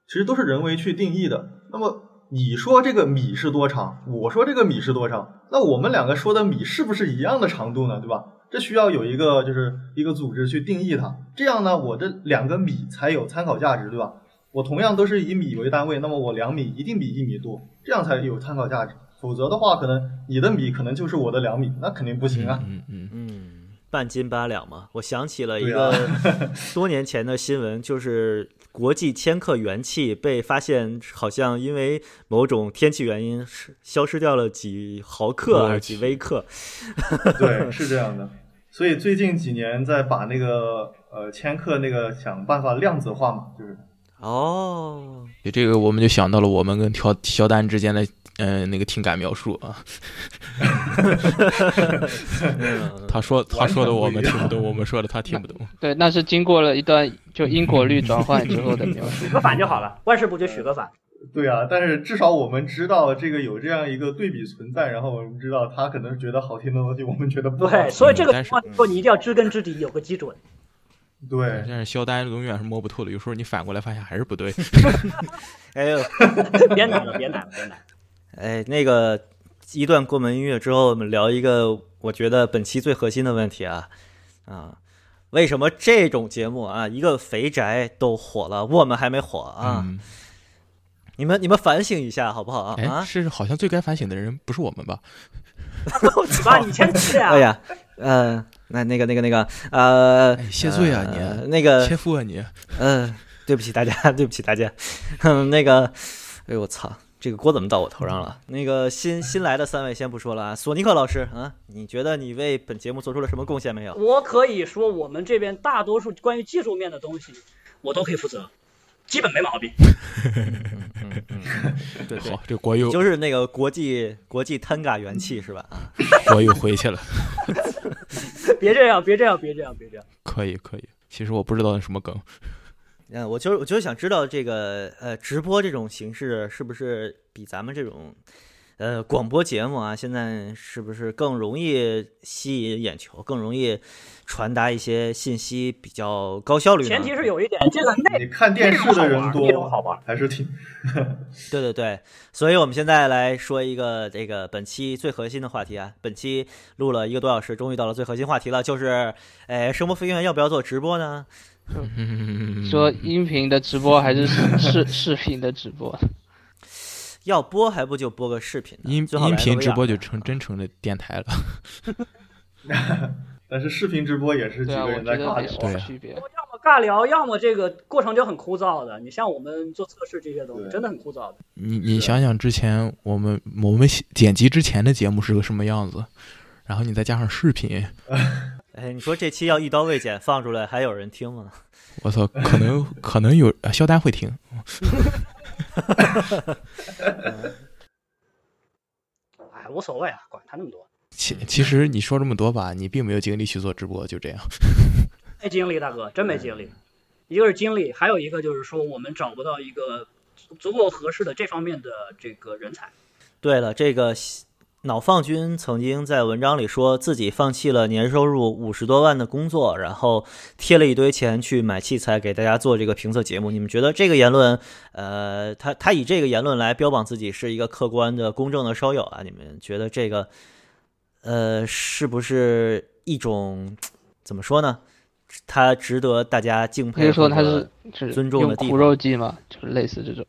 其实都是人为去定义的。那么你说这个米是多长，我说这个米是多长，那我们两个说的米是不是一样的长度呢？对吧？这需要有一个就是一个组织去定义它，这样呢，我这两个米才有参考价值，对吧？我同样都是以米为单位，那么我两米一定比一米多，这样才有参考价值。否则的话，可能你的米可能就是我的两米，那肯定不行啊。嗯嗯嗯，半斤八两嘛。我想起了一个啊 多年前的新闻，就是国际千克元气被发现，好像因为某种天气原因是消失掉了几毫克还是几微克。对，是这样的。所以最近几年在把那个呃千克那个想办法量子化嘛，就是哦，对这个我们就想到了我们跟乔乔丹之间的嗯、呃那个听感描述啊。他说他说的我们听不懂，我们说的他听不懂。对，那是经过了一段就因果律转换之后的描述。许个反就好了，万事不就许个反。对啊，但是至少我们知道这个有这样一个对比存在，然后我们知道他可能觉得好听的东西，我们觉得不好。对，所以这个说你一定要知根知底，有个基准。对，但是肖丹永远是摸不透的，有时候你反过来发现还是不对。哎呦，别难了，别难了，别难了。哎，那个一段过门音乐之后，我们聊一个我觉得本期最核心的问题啊啊，为什么这种节目啊，一个肥宅都火了，我们还没火啊？嗯，你们你们反省一下好不好啊？哎，啊，是好像最该反省的人不是我们吧？我操，你先去呀。哎呀，呃，那那个那个那个呃，哎，谢罪啊呃你，那个切腹啊你！嗯，对不起大家，对不起大家。嗯，那个，哎呦我操，这个锅怎么到我头上了？那个新新来的三位先不说了啊，索尼克老师啊，你觉得你为本节目做出了什么贡献没有？我可以说，我们这边大多数关于技术面的东西，我都可以负责，基本没毛病。对对好，，这国又就是那个国际国际 Tanga 元气是吧？啊，国又回去了，别这样，别这样，别这样，别这样。可以可以。其实我不知道那什么梗，嗯，我就是我就是想知道这个呃直播这种形式是不是比咱们这种呃广播节目啊，现在是不是更容易吸引眼球，更容易传达一些信息，比较高效率？前提是有一点，这个内你看电视的人内容好多玩，还是挺 对对对，所以我们现在来说一个这个本期最核心的话题啊。本期录了一个多小时，终于到了最核心话题了，就是，哎，声波飞行员要不要做直播呢？说音频的直播还是视 视视频的直播？要播还不就播个视频呢？音音频直播就成真成了电台了。但是视频直播也是几个人在尬聊对么区别。要么尬聊，要么这个过程就很枯燥的。你像我们做测试这些东西，真的很枯燥的。你你想想之前我们我们剪辑之前的节目是个什么样子，然后你再加上视频，哎，你说这期要一刀未剪放出来，还有人听吗？我操，可能可能有呃肖丹会听，哎，无所谓啊，管他那么多。其其实你说这么多吧，你并没有精力去做直播，就这样。没精力，大哥，真没精力。一个是精力，还有一个就是说我们找不到一个足足够合适的这方面的这个人才。对了，这个脑放君曾经在文章里说自己放弃了年收入五十多万的工作，然后贴了一堆钱去买器材给大家做这个评测节目。你们觉得这个言论，呃，他他以这个言论来标榜自己是一个客观的、公正的烧友啊？你们觉得这个，呃，是不是一种怎么说呢？他值得大家敬佩，可以说他是是尊重的用苦地方肉计嘛，就是类似这种。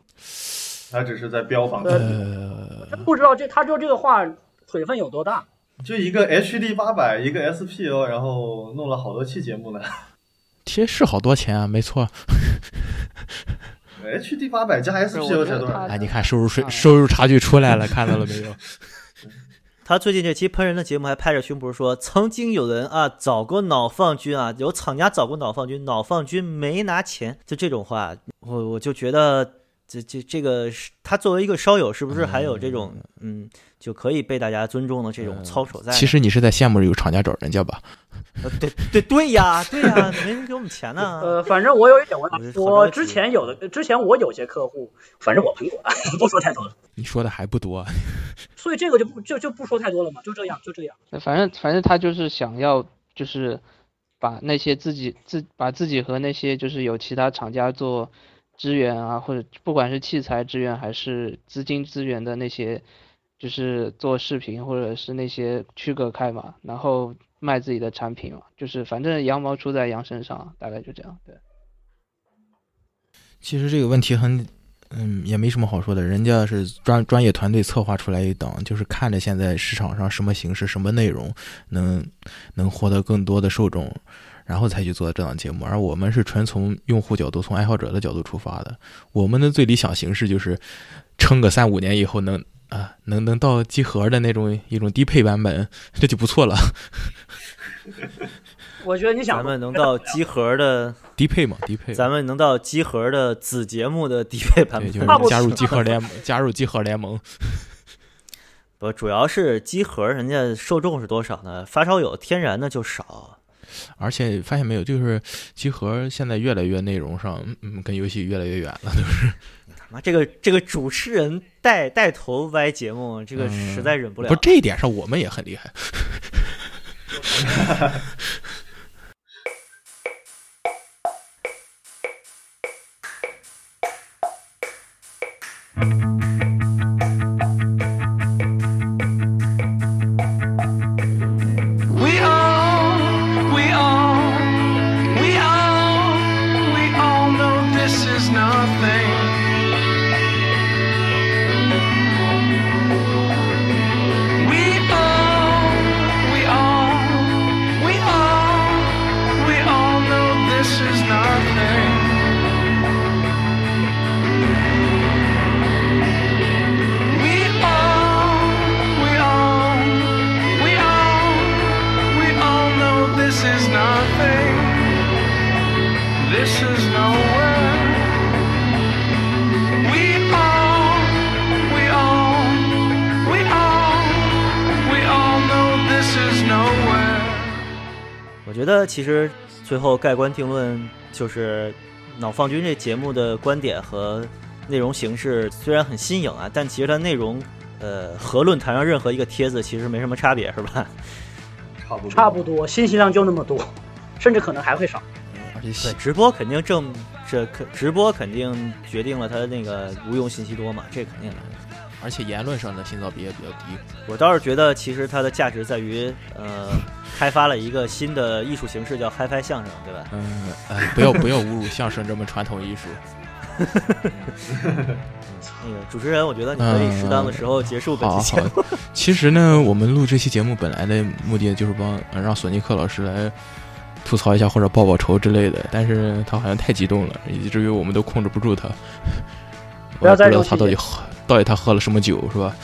他只是在标榜，呃，真不知道这他说这个话水分有多大。就一个 HD 八百，一个 SPO，然后弄了好多期节目呢。贴是好多钱啊，没错。HD 八百加 SPO 才多少？哎，你看收入税收入差距出来了，看到了没有？他最近这期喷人的节目还拍着胸脯说，曾经有人啊找过脑放军啊，有厂家找过脑放军，脑放军没拿钱，就这种话，我我就觉得这这这个是他作为一个烧友，是不是还有这种嗯就可以被大家尊重的这种操守在呢？其实你是在羡慕有厂家找人家吧？呃对对对呀对呀，没人给我们钱呢。呃，反正我有一点，我我之前有的，之前我有些客户，反正我喷过，不说太多了。你说的还不多，所以这个就不就就不说太多了嘛，就这样，就这样。反正反正他就是想要就是把那些自己自把自己和那些就是有其他厂家做支援啊，或者不管是器材支援还是资金资源的那些，就是做视频或者是那些区隔开嘛，然后卖自己的产品嘛，就是反正羊毛出在羊身上，大概就这样。对，其实这个问题很，嗯，也没什么好说的。人家是专专业团队策划出来一档，就是看着现在市场上什么形式、什么内容能能获得更多的受众，然后才去做这档节目。而我们是纯从用户角度、从爱好者的角度出发的。我们的最理想形式就是撑个三五年以后能啊，能能到集合的那种一种低配版本，这就不错了。我觉得你想咱们能到集合的，低配嘛，低配。咱们能到集合的子节目的低配版，本。就是加入集合联盟，加入集合联盟。不，主要是集合人家受众是多少呢？发烧友天然的就少。而且发现没有，就是集合现在越来越内容上，嗯嗯，跟游戏越来越远了，就是。妈，这个这个主持人带带头歪节目，这个嗯实在忍不了。不这一点上，我们也很厉害。其实最后盖棺定论就是脑放军这节目的观点和内容形式虽然很新颖啊，但其实它内容呃和论坛上任何一个帖子其实没什么差别，是吧？差不多，差不多，信息量就那么多，甚至可能还会少。对，而且喜直播肯定正这可直播肯定决定了它那个无用信息多嘛，这肯定的。而且言论上的信噪比也比较低。我倒是觉得，其实它的价值在于，呃，开发了一个新的艺术形式，叫 HiFi 相声，对吧？嗯，哎，不要不要侮辱相声这么传统艺术。那个主持人，我觉得你可以适当的时候结束本好期节目。好，其实呢，我们录这期节目本来的目的就是帮呃让索尼克老师来吐槽一下或者报报仇之类的，但是他好像太激动了，以至于我们都控制不住他。不要我也不知道他到底喝到底他喝了什么酒是吧？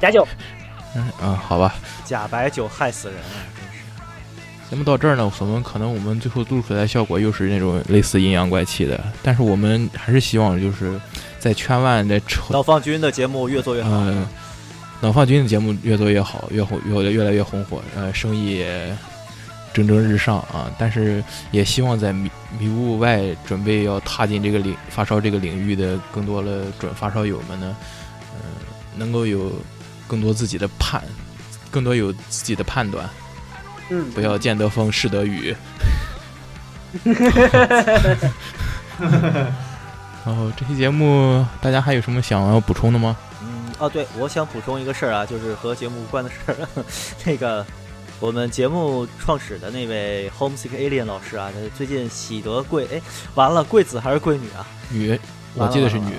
假酒，嗯啊，好吧，假白酒害死人啊！真是。节目到这儿呢，我们可能我们最后录出来的效果又是那种类似阴阳怪气的，但是我们还是希望就是在圈外的丑脑放军的节目越做越好。嗯，脑放军的节目越做越好，越红越越来越红火，呃，生意也蒸蒸日上啊。但是也希望在迷迷雾外准备要踏进这个领发烧这个领域的更多的准发烧友们呢，嗯、能够有更多自己的判，更多有自己的判断，嗯，不要见得风是得雨。然后这期节目大家还有什么想要补充的吗？嗯，哦，对，我想补充一个事儿啊，就是和节目无关的事儿。那个，我们节目创始的那位 Homesick Alien 老师啊，他最近喜得贵，哎，完了，贵子还是贵女啊？女，我记得是女。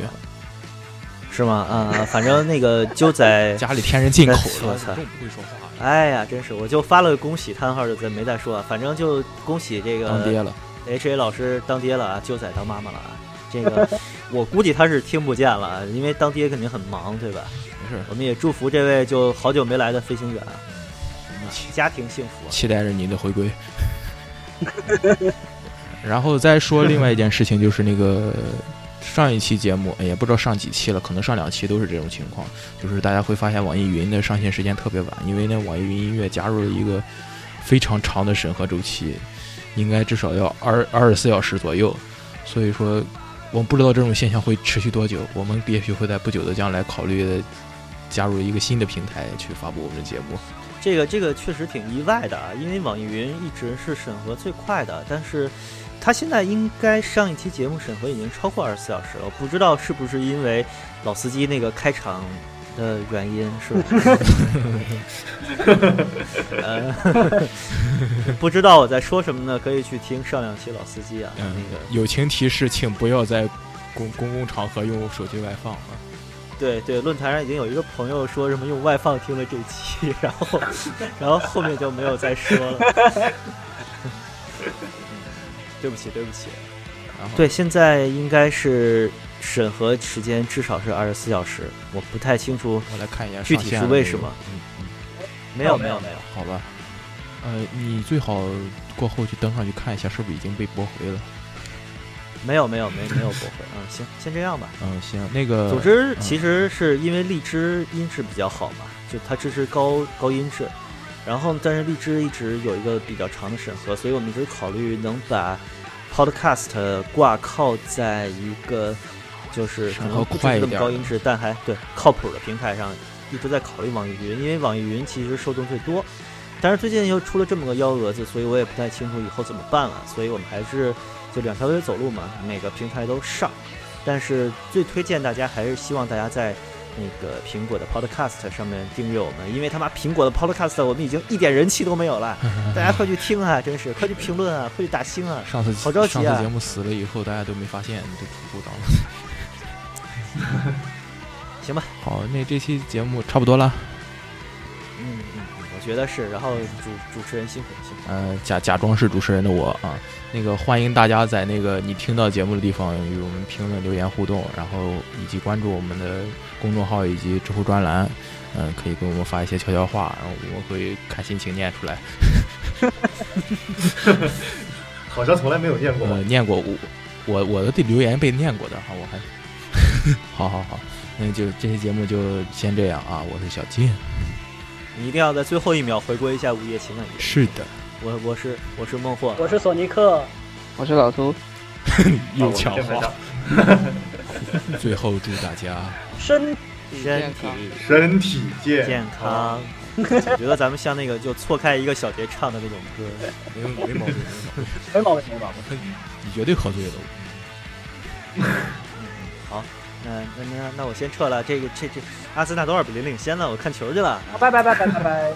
是吗？啊、反正那个就在 家里添人进口了，我操不会说话了，哎呀，真是，我就发了个恭喜叹号，就再没再说啊。反正就恭喜这个当爹了。H A 老师当爹了啊，就在当妈妈了啊。这个 我估计他是听不见了啊，因为当爹肯定很忙，对吧？没事，我们也祝福这位就好久没来的飞行员家庭幸福啊。期待着你的回归。然后再说另外一件事情，就是那个上一期节目，也不知道上几期了，可能上两期都是这种情况，就是大家会发现网易云的上线时间特别晚，因为呢，网易云音乐加入了一个非常长的审核周期，应该至少要二二十四小时左右，所以说我不知道这种现象会持续多久，我们也许会在不久的将来考虑加入一个新的平台去发布我们的节目。这个这个确实挺意外的啊，因为网易云一直是审核最快的，但是它现在应该上一期节目审核已经超过二十四小时了，不知道是不是因为老司机那个开场的原因，是吧？呃，不知道我在说什么呢？可以去听上两期老司机啊，嗯那个友情提示，请不要在公公共场合用手机外放啊！对对，论坛上已经有一个朋友说什么用外放听了这期，然后 然后后面就没有再说了。对不起，对不起。然后对，现在应该是审核时间至少是二十四小时，我不太清楚我来看一下具体是为什么。嗯嗯，没有没有没有。好吧。呃，你最好过后去登上去看一下，是不是已经被驳回了？没有没有没没有驳回，嗯，行，先这样吧。嗯，行，那个总之，嗯其实是因为荔枝音质比较好嘛，就它支持高高音质，然后但是荔枝一直有一个比较长的审核，所以我们一直考虑能把 Podcast 挂靠在一个就是可能不支持那么高音质，但还对靠谱的平台上，一直在考虑网易云，因为网易云其实受众最多，但是最近又出了这么个幺蛾子，所以我也不太清楚以后怎么办了，所以我们还是就两条腿走路嘛，每个平台都上。但是最推荐大家还是希望大家在那个苹果的 Podcast 上面订阅我们，因为他妈苹果的 Podcast 我们已经一点人气都没有了，大家快去听啊，真是快去评论啊，快去打星啊！上次好着急啊上次节目死了以后，大家都没发现就突突当了。行吧，好，那这期节目差不多了。嗯嗯，嗯我觉得是。然后主主持人辛苦了，辛苦了。呃，假假装是主持人的我啊，那个欢迎大家在那个你听到节目的地方与我们评论、留言互动，然后以及关注我们的公众号以及知乎专栏，嗯、可以给我们发一些悄悄话，然后我们会看心情念出来。好像从来没有念过吧呃，？念过我我我的留言被念过的哈，我还 好好好，那就这期节目就先这样啊，我是小金，你一定要在最后一秒回归一下午夜情感节。是的，我我是我是孟获，我是索尼克，我是老秃，又抢话，最后祝大家身身体身体健健康。我觉得咱们像那个就错开一个小节唱的那种歌。没没毛病，没毛病，没毛病没毛病。你绝对喝醉了。好，那那那那我先撤了。这个这这，阿森纳多少比零领先了，我看球去了。拜拜拜拜拜拜。